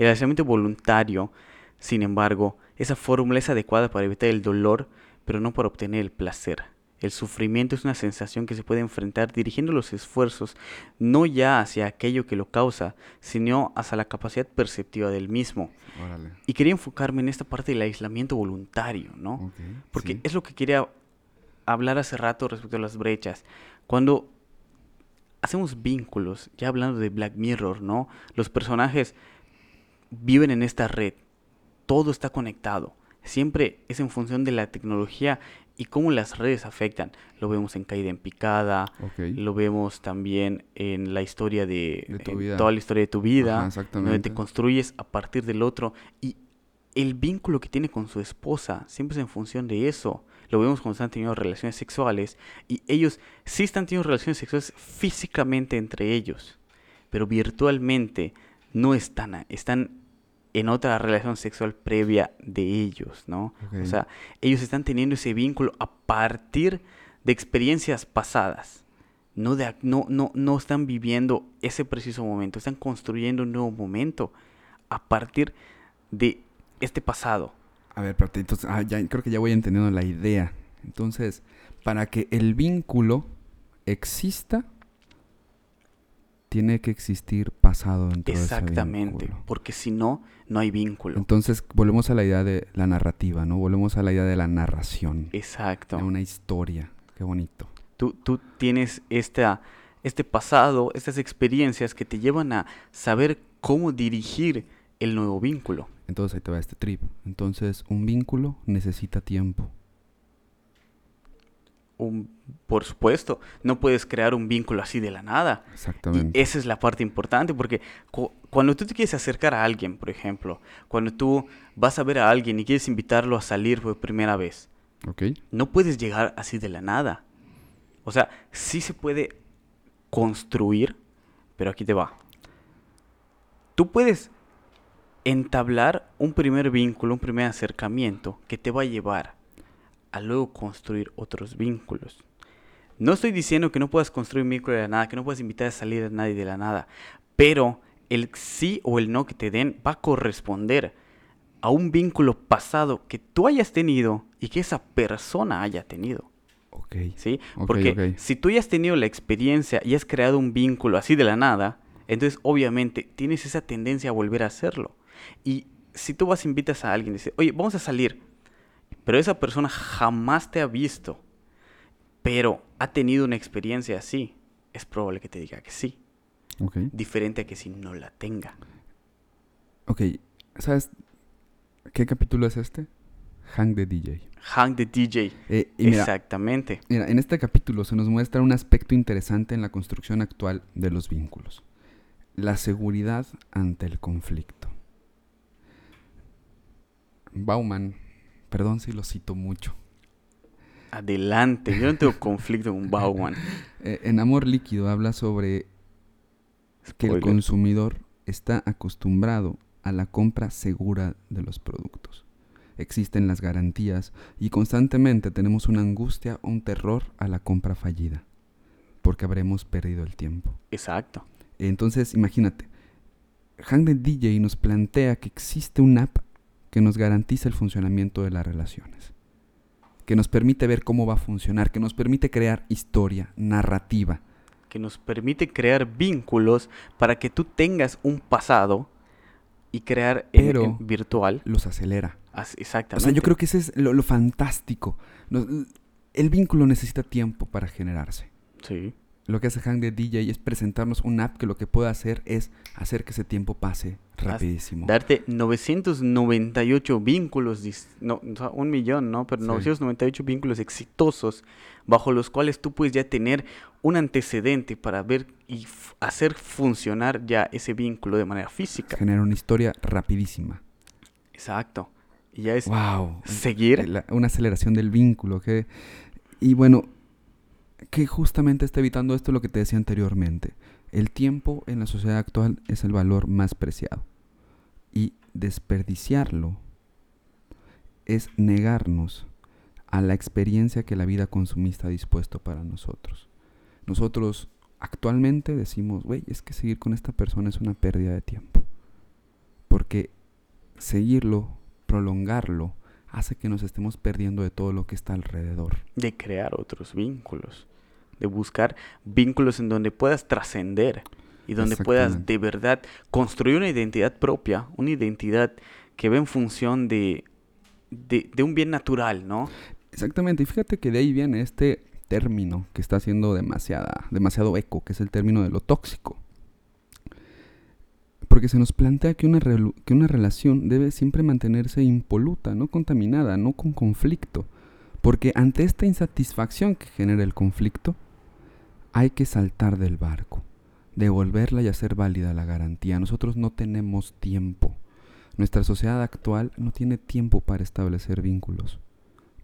El acercamiento voluntario, sin embargo, esa fórmula es adecuada para evitar el dolor, pero no para obtener el placer. El sufrimiento es una sensación que se puede enfrentar dirigiendo los esfuerzos no ya hacia aquello que lo causa, sino hacia la capacidad perceptiva del mismo. Y quería enfocarme en esta parte del aislamiento voluntario, ¿no? Porque es lo que quería hablar hace rato respecto a las brechas. Cuando hacemos vínculos, ya hablando de Black Mirror, ¿no? Los personajes viven en esta red, todo está conectado. Siempre es en función de la tecnología y cómo las redes afectan. Lo vemos en Caída en Picada, lo vemos también en la historia de, toda la historia de tu vida, donde te construyes a partir del otro y el vínculo que tiene con su esposa siempre es en función de eso. Lo vemos cuando están teniendo relaciones sexuales y ellos sí están teniendo relaciones sexuales físicamente entre ellos, pero virtualmente no están, están en otra relación sexual previa de ellos, ¿no? O sea, ellos están teniendo ese vínculo a partir de experiencias pasadas. No, de, no, no, no están viviendo ese preciso momento, están construyendo un nuevo momento a partir de este pasado. A ver, pero entonces, ah, ya, creo que ya voy entendiendo la idea. Entonces, para que el vínculo exista, tiene que existir pasado dentro Exactamente, de ese porque si no, no hay vínculo. Entonces, volvemos a la idea de la narrativa, ¿no? Volvemos a la idea de la narración. Exacto. De una historia. Qué bonito. Tú, tú tienes esta, este pasado, estas experiencias que te llevan a saber cómo dirigir el nuevo vínculo. Entonces ahí te va este trip. Entonces, un vínculo necesita tiempo por supuesto, no puedes crear un vínculo así de la nada. Exactamente. Y esa es la parte importante, porque cuando tú te quieres acercar a alguien, por ejemplo, cuando tú vas a ver a alguien y quieres invitarlo a salir por primera vez, no puedes llegar así de la nada. O sea, sí se puede construir, pero aquí te va. Tú puedes entablar un primer vínculo, un primer acercamiento que te va a llevar a luego construir otros vínculos. No estoy diciendo que no puedas construir un vínculo de la nada, que no puedas invitar a salir a nadie de la nada, pero el sí o el no que te den va a corresponder a un vínculo pasado que tú hayas tenido y que esa persona haya tenido. Ok. ¿Sí? Porque si tú ya has tenido la experiencia y has creado un vínculo así de la nada, entonces obviamente tienes esa tendencia a volver a hacerlo. Y si tú vas e invitas a alguien y dices, oye, vamos a salir, pero esa persona jamás te ha visto, pero ha tenido una experiencia así, es probable que te diga que sí. Diferente a que si no la tenga. Ok, ¿sabes qué capítulo es este? Hang the DJ. Hang the DJ. Eh, Exactamente. Mira, en este capítulo se nos muestra un aspecto interesante en la construcción actual de los vínculos. La seguridad ante el conflicto. Bauman Perdón si lo cito mucho. Adelante, yo no tengo conflicto con Bauman. Eh, en Amor Líquido habla sobre que el consumidor está acostumbrado a la compra segura de los productos. Existen las garantías y constantemente tenemos una angustia o un terror a la compra fallida, porque habremos perdido el tiempo. Exacto. Entonces, imagínate, Hang DJ nos plantea que existe una app que nos garantiza el funcionamiento de las relaciones, que nos permite ver cómo va a funcionar, que nos permite crear historia, narrativa. Que nos permite crear vínculos para que tú tengas un pasado y crear Pero virtual. Los acelera. exactamente. O sea, yo creo que ese es lo, fantástico. el vínculo necesita tiempo para generarse. Sí lo que hace Hang de DJ es presentarnos una app que lo que puede hacer es hacer que ese tiempo pase rapidísimo. Darte 998 vínculos, no, un millón, ¿no? Pero 998 vínculos exitosos bajo los cuales tú puedes ya tener un antecedente para ver y hacer funcionar ya ese vínculo de manera física. Genera una historia rapidísima. Exacto. Y ya es wow. seguir. una aceleración del vínculo. Que, y bueno, que justamente está evitando esto lo que te decía anteriormente. El tiempo en la sociedad actual es el valor más preciado. Y desperdiciarlo es negarnos a la experiencia que la vida consumista ha dispuesto para nosotros. Nosotros actualmente decimos, güey, es que seguir con esta persona es una pérdida de tiempo. Porque seguirlo, prolongarlo, hace que nos estemos perdiendo de todo lo que está alrededor. De crear otros vínculos, de buscar vínculos en donde puedas trascender y donde puedas de verdad construir una identidad propia, una identidad que ve en función de, de, de un bien natural, ¿no? Exactamente, y fíjate que de ahí viene este término que está haciendo demasiada, demasiado eco, que es el término de lo tóxico. Porque se nos plantea que una, que una relación debe siempre mantenerse impoluta, no contaminada, no con conflicto. Porque ante esta insatisfacción que genera el conflicto, hay que saltar del barco, devolverla y hacer válida la garantía. Nosotros no tenemos tiempo. Nuestra sociedad actual no tiene tiempo para establecer vínculos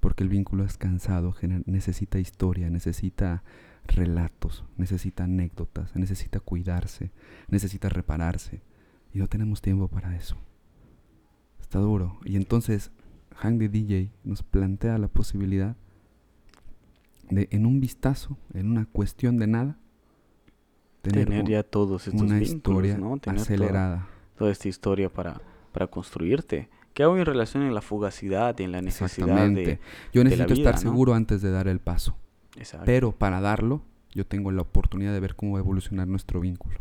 porque el vínculo es cansado, necesita historia, necesita relatos, necesita anécdotas, necesita cuidarse, necesita repararse. Y no tenemos tiempo para eso. Está duro. Y entonces, Hang the DJ nos plantea la posibilidad de, en un vistazo, en una cuestión de nada, tener, ya todos estos una historia acelerada. Toda, esta historia para, para construirte. ¿Qué hago en relación en la fugacidad, en la necesidad de Yo necesito estar seguro antes de dar el paso. Pero para darlo, yo tengo la oportunidad de ver cómo va a evolucionar nuestro vínculo.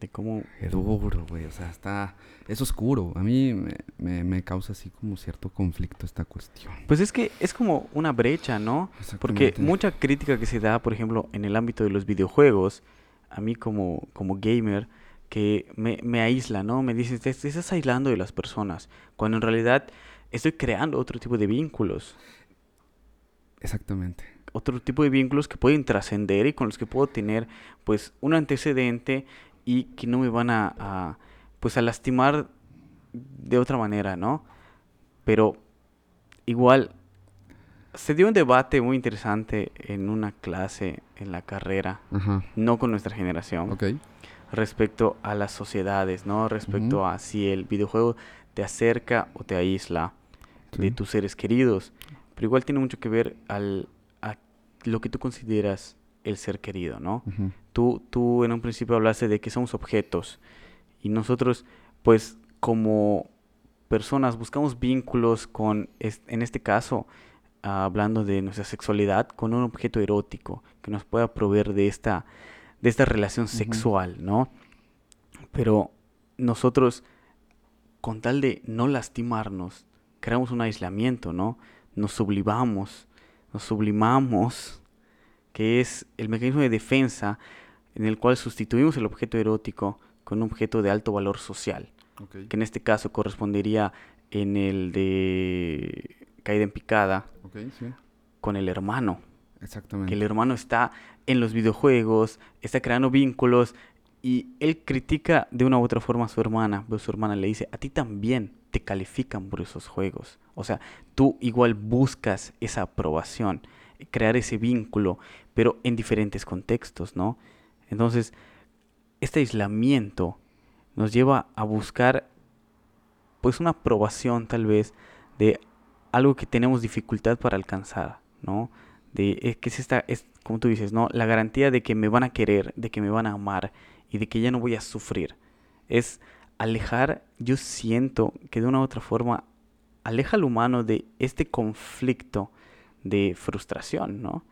De cómo... Es duro, güey. O sea, está... Es oscuro. A mí me, me, causa así como cierto conflicto esta cuestión. Pues es que es como una brecha, ¿no? Porque mucha crítica que se da, por ejemplo, en el ámbito de los videojuegos, a mí como, como gamer que me, me aísla, ¿no? Me dices, te, estás aislando de las personas, cuando en realidad estoy creando otro tipo de vínculos. Exactamente. Otro tipo de vínculos que pueden trascender y con los que puedo tener, pues, un antecedente y que no me van a, a, pues, a lastimar de otra manera, ¿no? Pero igual, se dio un debate muy interesante en una clase en la carrera, no con nuestra generación. Okay respecto a las sociedades, ¿no? Respecto a si el videojuego te acerca o te aísla de tus seres queridos. Pero igual tiene mucho que ver al, a lo que tú consideras el ser querido, ¿no? Tú, tú en un principio hablaste de que somos objetos y nosotros, pues como personas buscamos vínculos con, en este caso, hablando de nuestra sexualidad, con un objeto erótico que nos pueda proveer de esta de esta relación sexual, ¿no? Pero nosotros, con tal de no lastimarnos, creamos un aislamiento, ¿no? Nos sublimamos, nos sublimamos, que es el mecanismo de defensa en el cual sustituimos el objeto erótico con un objeto de alto valor social, que en este caso correspondería en el de caída en picada con el hermano. Exactamente. Que el hermano está en los videojuegos, está creando vínculos y él critica de una u otra forma a su hermana, pero su hermana le dice, a ti también te califican por esos juegos. O sea, tú igual buscas esa aprobación, crear ese vínculo, pero en diferentes contextos, ¿no? Entonces, este aislamiento nos lleva a buscar pues una aprobación tal vez de algo que tenemos dificultad para alcanzar, ¿no? De eh, que es esta, es, como tú dices, ¿no? La garantía de que me van a querer, de que me van a amar y de que ya no voy a sufrir. Es alejar, yo siento que de una u otra forma aleja al humano de este conflicto de frustración, ¿no?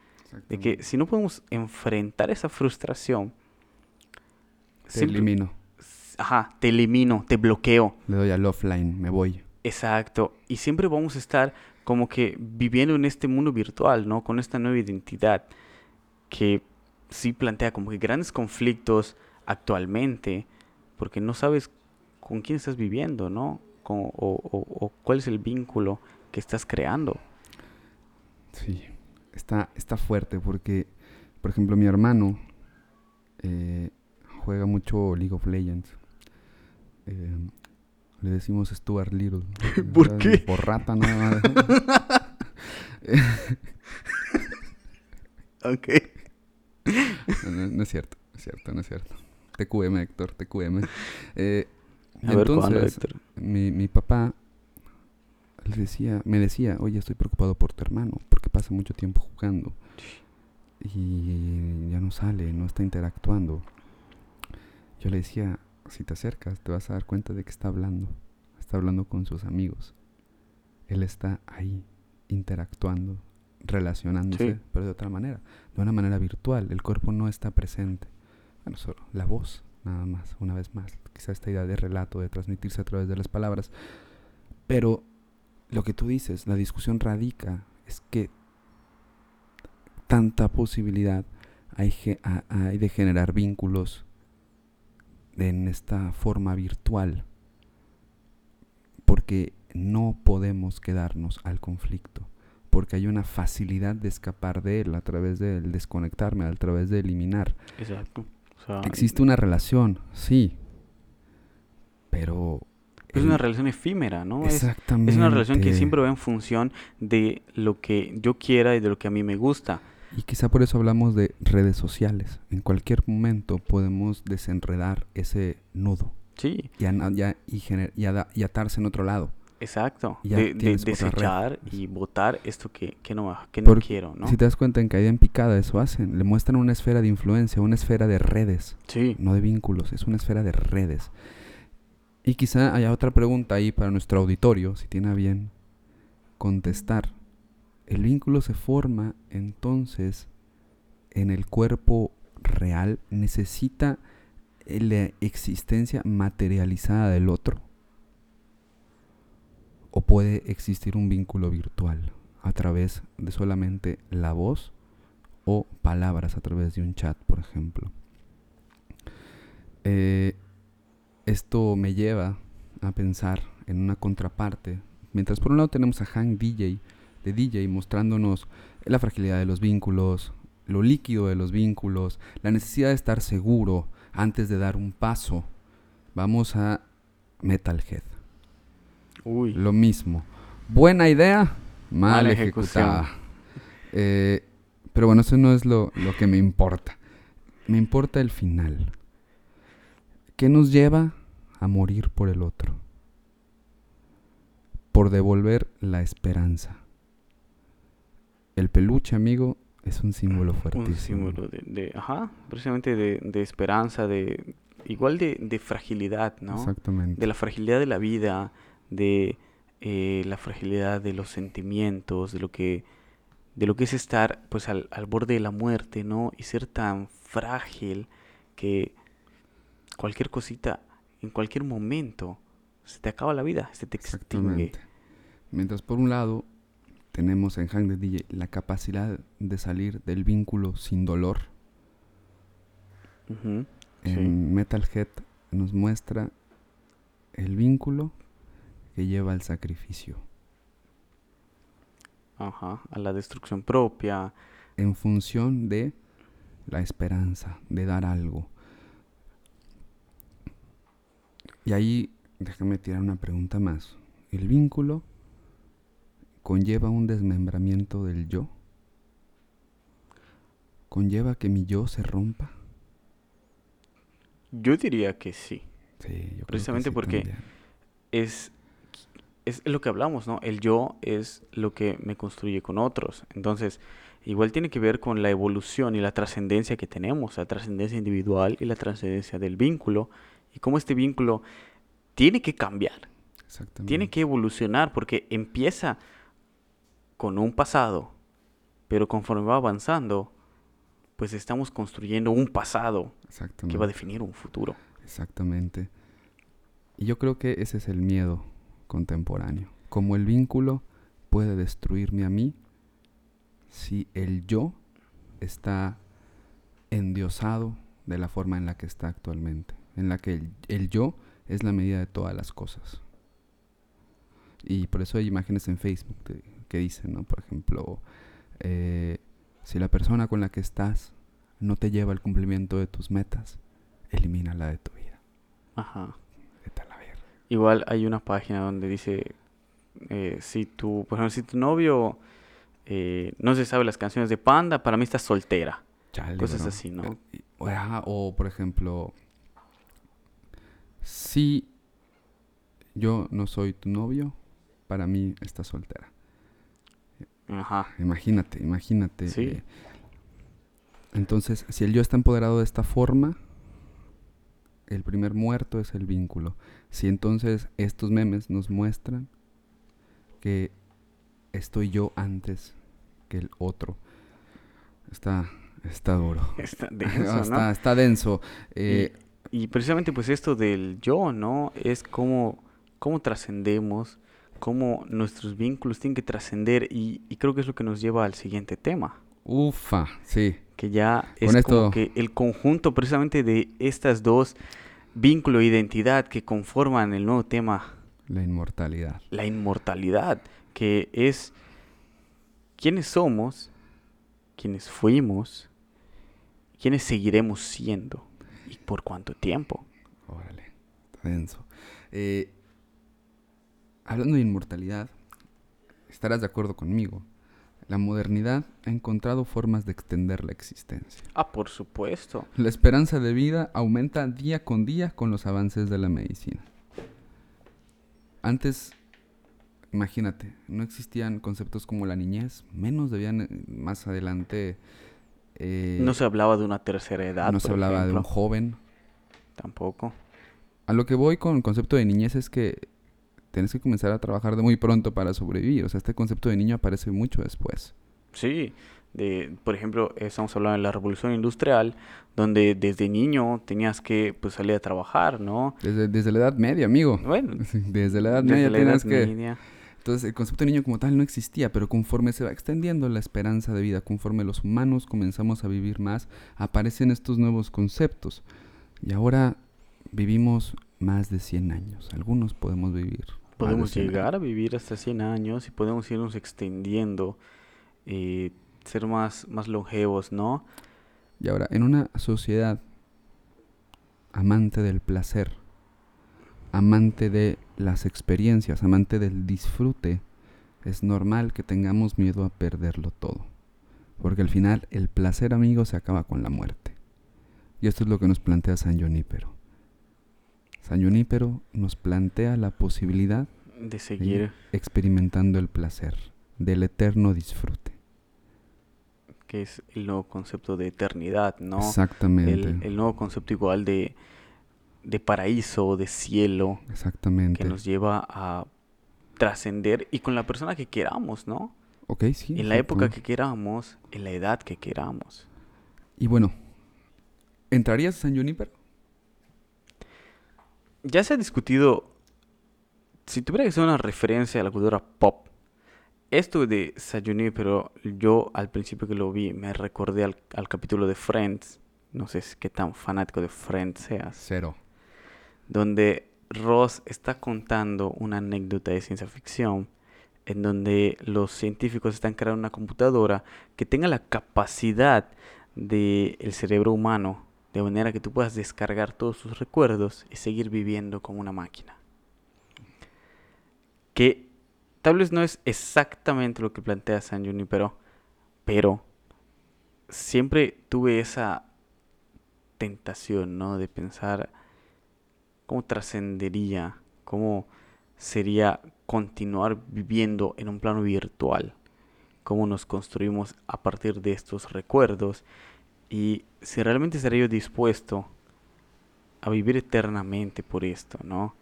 De que si no podemos enfrentar esa frustración, te elimino. Ajá, te elimino, te bloqueo. Le doy al offline, me voy. Exacto. Y siempre vamos a estar como que viviendo en este mundo virtual, ¿no? Con esta nueva identidad que sí plantea como que grandes conflictos actualmente, porque no sabes con quién estás viviendo, ¿no? o, cuál es el vínculo que estás creando. Sí, está, está fuerte porque, por ejemplo, mi hermano eh, juega mucho League of Legends. Eh, le decimos Stuart Little. ¿Por qué? Por rata nada más. ok. No, es cierto, no es cierto, no es cierto. TQM, Héctor, TQM. Eh, A ver, Héctor? Mi, mi papá le decía, me decía, oye, estoy preocupado por tu hermano, porque pasa mucho tiempo jugando. Y ya no sale, no está interactuando. Yo le decía, si te acercas, te vas a dar cuenta de que está hablando. Está hablando con sus amigos. Él está ahí, interactuando, relacionándose, Sí. pero de otra manera, de una manera virtual. El cuerpo no está presente. Bueno, solo la voz, nada más, una vez más. Quizá esta idea de relato, de transmitirse a través de las palabras. Pero lo que tú dices, la discusión radica es que tanta posibilidad hay, de generar vínculos en esta forma virtual porque no podemos quedarnos al conflicto porque hay una facilidad de escapar de él a través del desconectarme, a través de eliminar. Exacto. O sea, Existe una relación, sí, pero... es una relación efímera, ¿no? Exactamente. es una relación que siempre va en función de lo que yo quiera y de lo que a mí me gusta. Y quizá por eso hablamos de redes sociales. En cualquier momento podemos desenredar ese nudo Sí, y, ana- ya- y, gener- y atarse en otro lado. exacto. De, de desechar y votar esto que, que no, que no quiero, ¿no? Si te das cuenta, en caída en picada eso hacen. Le muestran una esfera de influencia, una esfera de redes, Sí, no de vínculos, es una esfera de redes. Y quizá haya otra pregunta ahí para nuestro auditorio, si tiene bien contestar. El vínculo se forma entonces en el cuerpo real, necesita la existencia materializada del otro. O puede existir un vínculo virtual a través de solamente la voz o palabras a través de un chat, por ejemplo. Eh, esto me lleva a pensar en una contraparte. Mientras por un lado tenemos a Hank DJ, de DJ, mostrándonos la fragilidad de los vínculos, lo líquido de los vínculos, la necesidad de estar seguro antes de dar un paso. Vamos a Metalhead. uy, Lo mismo. Buena idea, mal, ejecutada. Eh, pero bueno, eso no es lo, lo que me importa. Me importa el final. ¿Qué nos lleva a morir por el otro? Por devolver la esperanza. El peluche, amigo, es un símbolo un fuertísimo. símbolo de, de- ajá, precisamente de, de esperanza, de igual de, de fragilidad, ¿no? Exactamente. De la fragilidad de la vida, de eh, la fragilidad de los sentimientos, de lo que de lo que es estar pues al, al borde de la muerte, ¿no? Y ser tan frágil que cualquier cosita, en cualquier momento, se te acaba la vida, se te extingue. Mientras por un lado tenemos en Hang the DJ la capacidad de salir del vínculo sin dolor, Ujú, sí. en Metalhead nos muestra el vínculo que lleva al sacrificio Ajá, a la destrucción propia. en función de la esperanza de dar algo. Y ahí déjame tirar una pregunta más. ¿El vínculo conlleva un desmembramiento del yo? ¿Conlleva que mi yo se rompa? Yo diría que sí. Sí, yo creo que Precisamente sí porque- también. es, es lo que hablamos, ¿no? El yo es lo que me construye con otros. Entonces, igual tiene que ver con la evolución y la trascendencia que tenemos, la trascendencia individual y la trascendencia del vínculo, y cómo este vínculo tiene que cambiar, Exactamente. tiene que evolucionar, porque empieza con un pasado, pero conforme va avanzando, pues estamos construyendo un pasado que va a definir un futuro. Exactamente. Y yo creo que ese es el miedo contemporáneo. Como el vínculo puede destruirme a mí si el yo está endiosado de la forma en la que está actualmente. En la que el, el yo es la medida de todas las cosas. Y por eso hay imágenes en Facebook de- que dicen, ¿no? Por ejemplo, eh, si la persona con la que estás no te lleva al cumplimiento de tus metas, elimínala de tu vida. Ajá. Vete a la verga. Igual hay una página donde dice, eh, si tu, por ejemplo, si tu novio eh, no se sabe las canciones de Panda, para mí estás soltera. Chale, Cosas bro. así, ¿no? O, por ejemplo, si yo no soy tu novio, para mí está soltera. Ajá. Imagínate, imagínate. Sí. eh, entonces, si el yo está empoderado de esta forma, el primer muerto es el vínculo. Si entonces estos memes nos muestran que estoy yo antes que el otro, está, está duro. Está denso, ¿no? está, está denso. Eh, Y precisamente pues esto del yo, ¿no? Es cómo, cómo trascendemos, cómo nuestros vínculos tienen que trascender y, y creo que es lo que nos lleva al siguiente tema, ufa, sí. que ya es Con como esto- que el conjunto precisamente de estas dos, vínculo e identidad que conforman el nuevo tema, La inmortalidad. la inmortalidad, que es quiénes somos, quiénes fuimos, quiénes seguiremos siendo y por cuánto tiempo. Órale, está denso. Eh, hablando de inmortalidad, estarás de acuerdo conmigo. La modernidad ha encontrado formas de extender la existencia. Ah, por supuesto. La esperanza de vida aumenta día con día con los avances de la medicina. Antes, imagínate, no existían conceptos como la niñez, menos debían eh, más adelante... eh, No se hablaba de una tercera edad. no se hablaba de un joven, Tampoco. A lo que voy con el concepto de niñez es que tienes que comenzar a trabajar de muy pronto para sobrevivir. O sea, este concepto de niño aparece mucho después. Sí. De, por ejemplo, estamos hablando de la revolución industrial, donde desde niño tenías que pues, salir a trabajar, ¿no? Desde, desde la edad media, amigo. Bueno, Desde la edad desde media la edad media. Entonces, el concepto de niño como tal no existía, pero conforme se va extendiendo la esperanza de vida, conforme los humanos comenzamos a vivir más, aparecen estos nuevos conceptos. Y ahora vivimos más de 100 años. Algunos podemos vivir. Podemos 100 llegar años. a vivir hasta 100 años y podemos irnos extendiendo, eh, ser más, más longevos, ¿no? Y ahora, en una sociedad amante del placer, amante de las experiencias, amante del disfrute, es normal que tengamos miedo a perderlo todo. Porque al final el placer, amigo, se acaba con la muerte. Y esto es lo que nos plantea San Junípero. San Junípero nos plantea la posibilidad De seguir. ir experimentando el placer, del eterno disfrute. que es el nuevo concepto de eternidad, ¿no? Exactamente. El, el nuevo concepto igual de, de paraíso, de cielo, Exactamente. que nos lleva a trascender y con la persona que queramos, ¿no? Ok, sí. En la época que queramos, en la edad que queramos. Y bueno, ¿entrarías a San Junípero? Ya se ha discutido, si tuviera que ser una referencia a la cultura pop, esto de Sayuni, pero yo al principio que lo vi me recordé al, al capítulo de Friends, no sé qué tan fanático de Friends seas. Cero. Donde Ross está contando una anécdota de ciencia ficción en donde los científicos están creando una computadora que tenga la capacidad del cerebro humano, de manera que tú puedas descargar todos tus recuerdos y seguir viviendo como una máquina. Que tal vez no es exactamente lo que plantea San Junipero, pero siempre tuve esa tentación, ¿no? De pensar cómo trascendería, cómo sería continuar viviendo en un plano virtual, cómo nos construimos a partir de estos recuerdos y si realmente estaría yo dispuesto a vivir eternamente por esto, ¿no?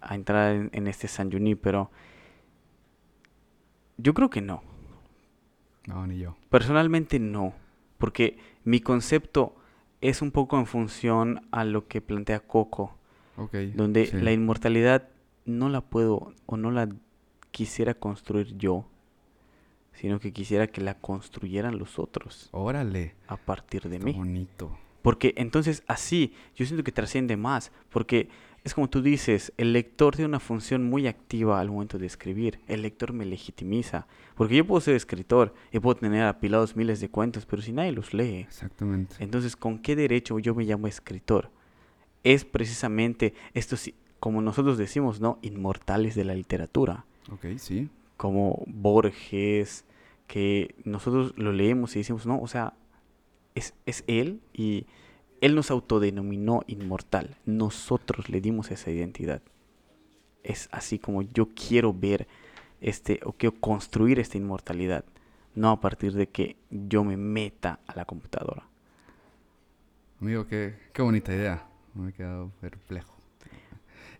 A entrar en, en este San Junípero. Yo creo que no. No, ni yo. Personalmente no, porque mi concepto es un poco en función a lo que plantea Coco, Ok. donde sí. la inmortalidad no la puedo o no la quisiera construir yo, sino que quisiera que la construyeran los otros Órale. a partir de Qué mí. bonito. Porque entonces así yo siento que trasciende más, porque es como tú dices, el lector tiene una función muy activa al momento de escribir, el lector me legitimiza, porque yo puedo ser escritor y puedo tener apilados miles de cuentos, pero si nadie los lee, Exactamente. entonces ¿con qué derecho yo me llamo escritor? Es precisamente estos, como nosotros decimos, ¿no? Inmortales de la literatura Ok, sí. como Borges, que nosotros lo leemos y decimos, no, o sea, es, es él y él nos autodenominó inmortal. Nosotros le dimos esa identidad. Es así como yo quiero ver este, o quiero construir esta inmortalidad, no a partir de que yo me meta a la computadora. Amigo, qué, qué bonita idea. Me he quedado perplejo.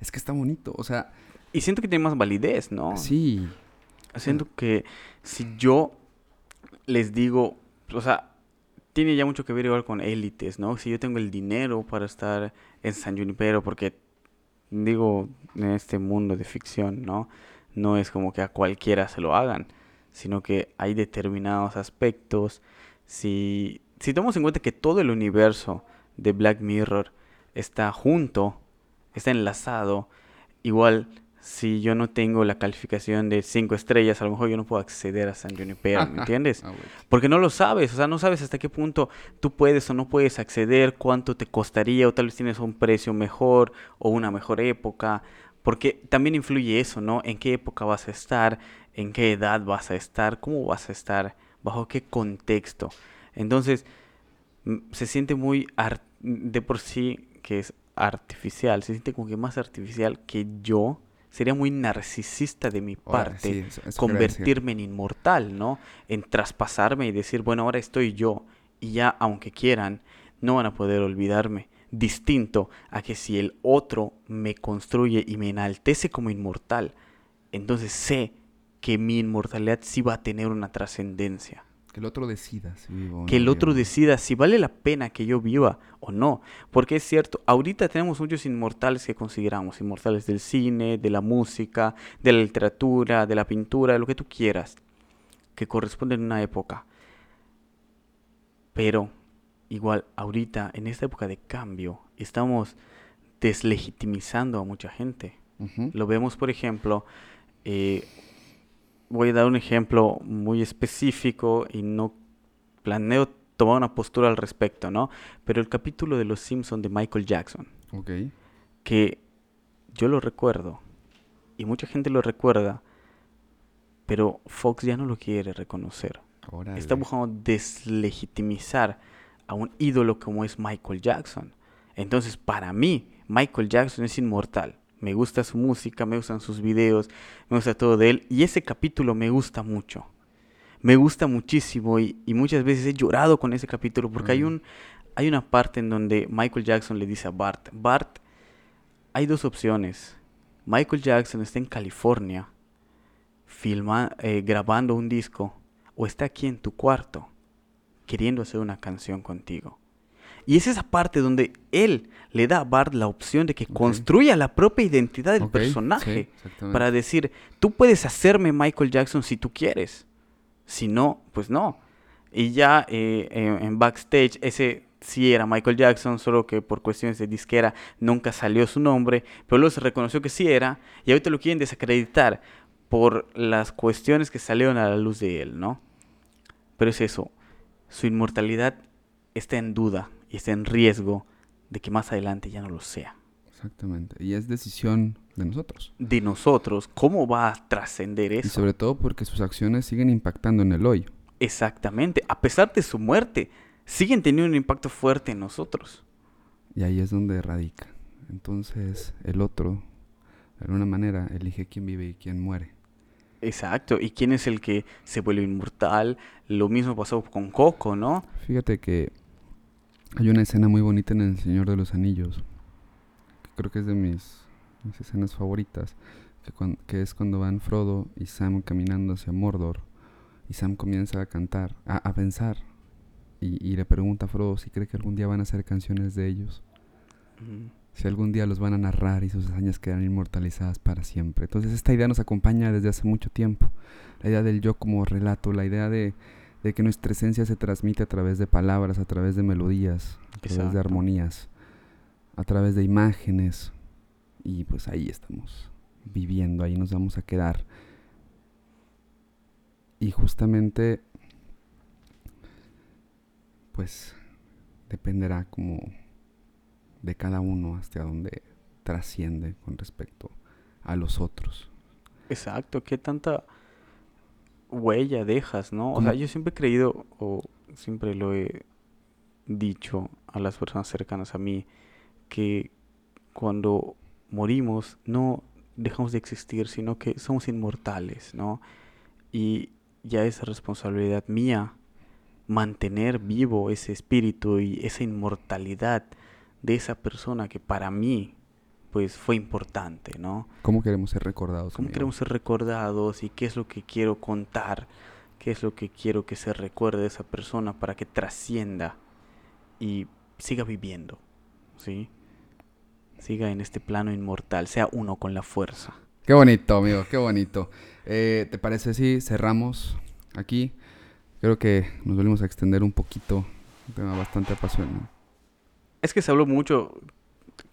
Es que está bonito, o sea... Y siento que tiene más validez, ¿no? Sí. Siento que si yo les digo, o sea, tiene ya mucho que ver igual con élites, ¿no? Si yo tengo el dinero para estar en San Junipero, porque digo, en este mundo de ficción, ¿no? No es como que a cualquiera se lo hagan, sino que hay determinados aspectos. Si, si tomamos en cuenta que todo el universo de Black Mirror está junto, está enlazado, igual si yo no tengo la calificación de 5 estrellas, a lo mejor yo no puedo acceder a San Junipero, ¿me entiendes? Ah, Porque no lo sabes, o sea, no sabes hasta qué punto tú puedes o no puedes acceder, cuánto te costaría, o tal vez tienes un precio mejor o una mejor época, porque también influye eso, ¿no? En qué época vas a estar, en qué edad vas a estar, cómo vas a estar, bajo qué contexto. Entonces, se siente muy de por sí que es artificial, se siente como que más artificial que yo sería muy narcisista de mi parte convertirme en inmortal, ¿no? En traspasarme y decir, bueno, ahora estoy yo y ya, aunque quieran, no van a poder olvidarme. Distinto a que si el otro me construye y me enaltece como inmortal, entonces sé que mi inmortalidad sí va a tener una trascendencia. Que el otro decida si vivo Que el otro decida si vale la pena que yo viva o no. Porque es cierto, ahorita tenemos muchos inmortales que consideramos, inmortales del cine, de la música, de la literatura, de la pintura, de lo que tú quieras, que corresponden a una época. Pero igual, ahorita, en esta época de cambio, estamos deslegitimizando a mucha gente. Lo vemos, por ejemplo, eh, voy a dar un ejemplo muy específico y no planeo tomar una postura al respecto, ¿no? Pero el capítulo de Los Simpson de Michael Jackson. Ok. Que yo lo recuerdo y mucha gente lo recuerda, pero Fox ya no lo quiere reconocer. Está buscando deslegitimizar a un ídolo como es Michael Jackson. Entonces, para mí, Michael Jackson es inmortal me gusta su música, me gustan sus videos, me gusta todo de él. Y ese capítulo me gusta mucho. Me gusta muchísimo y, muchas veces he llorado con ese capítulo porque hay, un, hay una parte en donde Michael Jackson le dice a Bart, Bart, hay dos opciones. Michael Jackson está en California filma, eh, grabando un disco o está aquí en tu cuarto queriendo hacer una canción contigo. Y es esa parte donde él le da a Bart la opción de que construya la propia identidad del personaje. para decir, tú puedes hacerme Michael Jackson si tú quieres. Si no, pues no. Y ya eh, en, backstage, ese sí era Michael Jackson, solo que por cuestiones de disquera nunca salió su nombre, pero luego se reconoció que sí era, y ahorita lo quieren desacreditar por las cuestiones que salieron a la luz de él, ¿no? Pero es eso, su inmortalidad está en duda, y está en riesgo de que más adelante ya no lo sea. Exactamente. Y es decisión de nosotros. De nosotros. ¿Cómo va a trascender eso? Y sobre todo porque sus acciones siguen impactando en el hoy. Exactamente. A pesar de su muerte, siguen teniendo un impacto fuerte en nosotros. Y ahí es donde radica. Entonces, el otro, de alguna manera, elige quién vive y quién muere. Exacto. ¿Y quién es el que se vuelve inmortal? Lo mismo pasó con Coco, ¿no? Fíjate que hay una escena muy bonita en El Señor de los Anillos, que creo que es de mis, escenas favoritas, que, es cuando van Frodo y Sam caminando hacia Mordor, y Sam comienza a cantar, a, pensar, y, le pregunta a Frodo si cree que algún día van a hacer canciones de ellos. Si algún día los van a narrar y sus hazañas quedan inmortalizadas para siempre. Entonces esta idea nos acompaña desde hace mucho tiempo. La idea del yo como relato, la idea de, de que nuestra esencia se transmite a través de palabras, a través de melodías, a través de armonías, a través de imágenes. Y pues ahí estamos viviendo, ahí nos vamos a quedar. Y justamente, pues dependerá como de cada uno hasta donde trasciende con respecto a los otros. Exacto, qué tanta huella dejas, ¿no? O sea, yo siempre he creído, o siempre lo he dicho a las personas cercanas a mí, que cuando morimos no dejamos de existir, sino que somos inmortales, ¿no? Y ya es responsabilidad mía mantener vivo ese espíritu y esa inmortalidad de esa persona que para mí pues fue importante, ¿no? ¿Cómo queremos ser recordados? ¿Cómo amigo? queremos ser recordados y qué es lo que quiero contar? ¿Qué es lo que quiero que se recuerde de esa persona para que trascienda y siga viviendo? ¿Sí? Siga en este plano inmortal, sea uno con la fuerza. Qué bonito, amigo, qué bonito. Eh, ¿Te parece si cerramos aquí? Creo que nos volvimos a extender un poquito, un tema bastante apasionante. Es que se habló mucho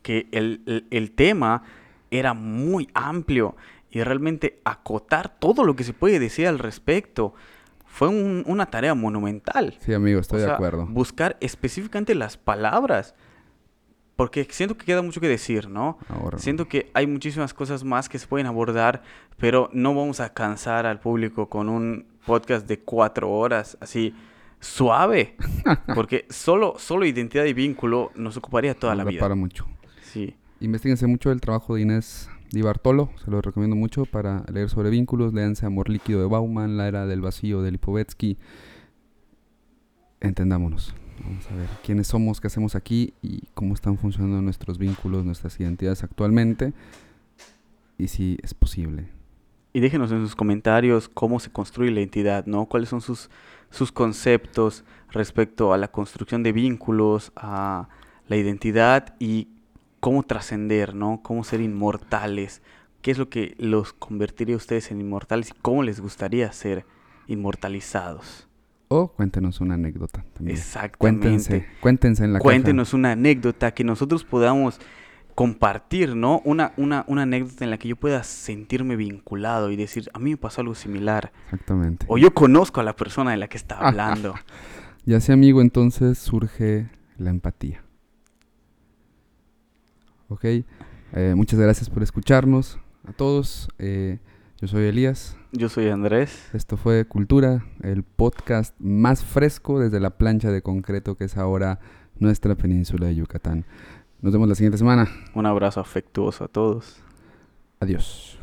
que el, el- el tema era muy amplio y realmente acotar todo lo que se puede decir al respecto fue un- una tarea monumental. Sí, amigo, estoy O de acuerdo. Buscar específicamente las palabras. Porque siento que queda mucho que decir, ¿no? Ahora, Siento que hay muchísimas cosas más que se pueden abordar, pero no vamos a cansar al público con un podcast de cuatro horas, así suave. Porque solo, solo identidad y vínculo nos ocuparía toda la nos vida. para mucho. Sí. Investíguense mucho el trabajo de Inés Di Bartolo, se lo recomiendo mucho para leer sobre vínculos. Léanse Amor Líquido de Bauman, La Era del Vacío de Lipovetsky. Entendámonos. Vamos a ver quiénes somos, qué hacemos aquí y cómo están funcionando nuestros vínculos, nuestras identidades actualmente y si es posible. Y déjenos en sus comentarios cómo se construye la identidad, ¿no? Cuáles son sus, sus conceptos respecto a la construcción de vínculos, a la identidad y cómo trascender, ¿no? Cómo ser inmortales. ¿Qué es lo que los convertiría a ustedes en inmortales y cómo les gustaría ser inmortalizados? O cuéntenos una anécdota también. Exactamente. Cuéntense, cuéntense en la caja. Cuéntenos una anécdota que nosotros podamos compartir, ¿no? Una, una, una anécdota en la que yo pueda sentirme vinculado y decir, a mí me pasó algo similar. Exactamente. O yo conozco a la persona de la que está hablando. Y así, amigo, entonces surge la empatía. Ok, eh, muchas gracias por escucharnos a todos. Eh, yo soy Elías. Yo soy Andrés. Esto fue Cultura, el podcast más fresco desde la plancha de concreto que es ahora nuestra península de Yucatán. Nos vemos la siguiente semana. Un abrazo afectuoso a todos. Adiós.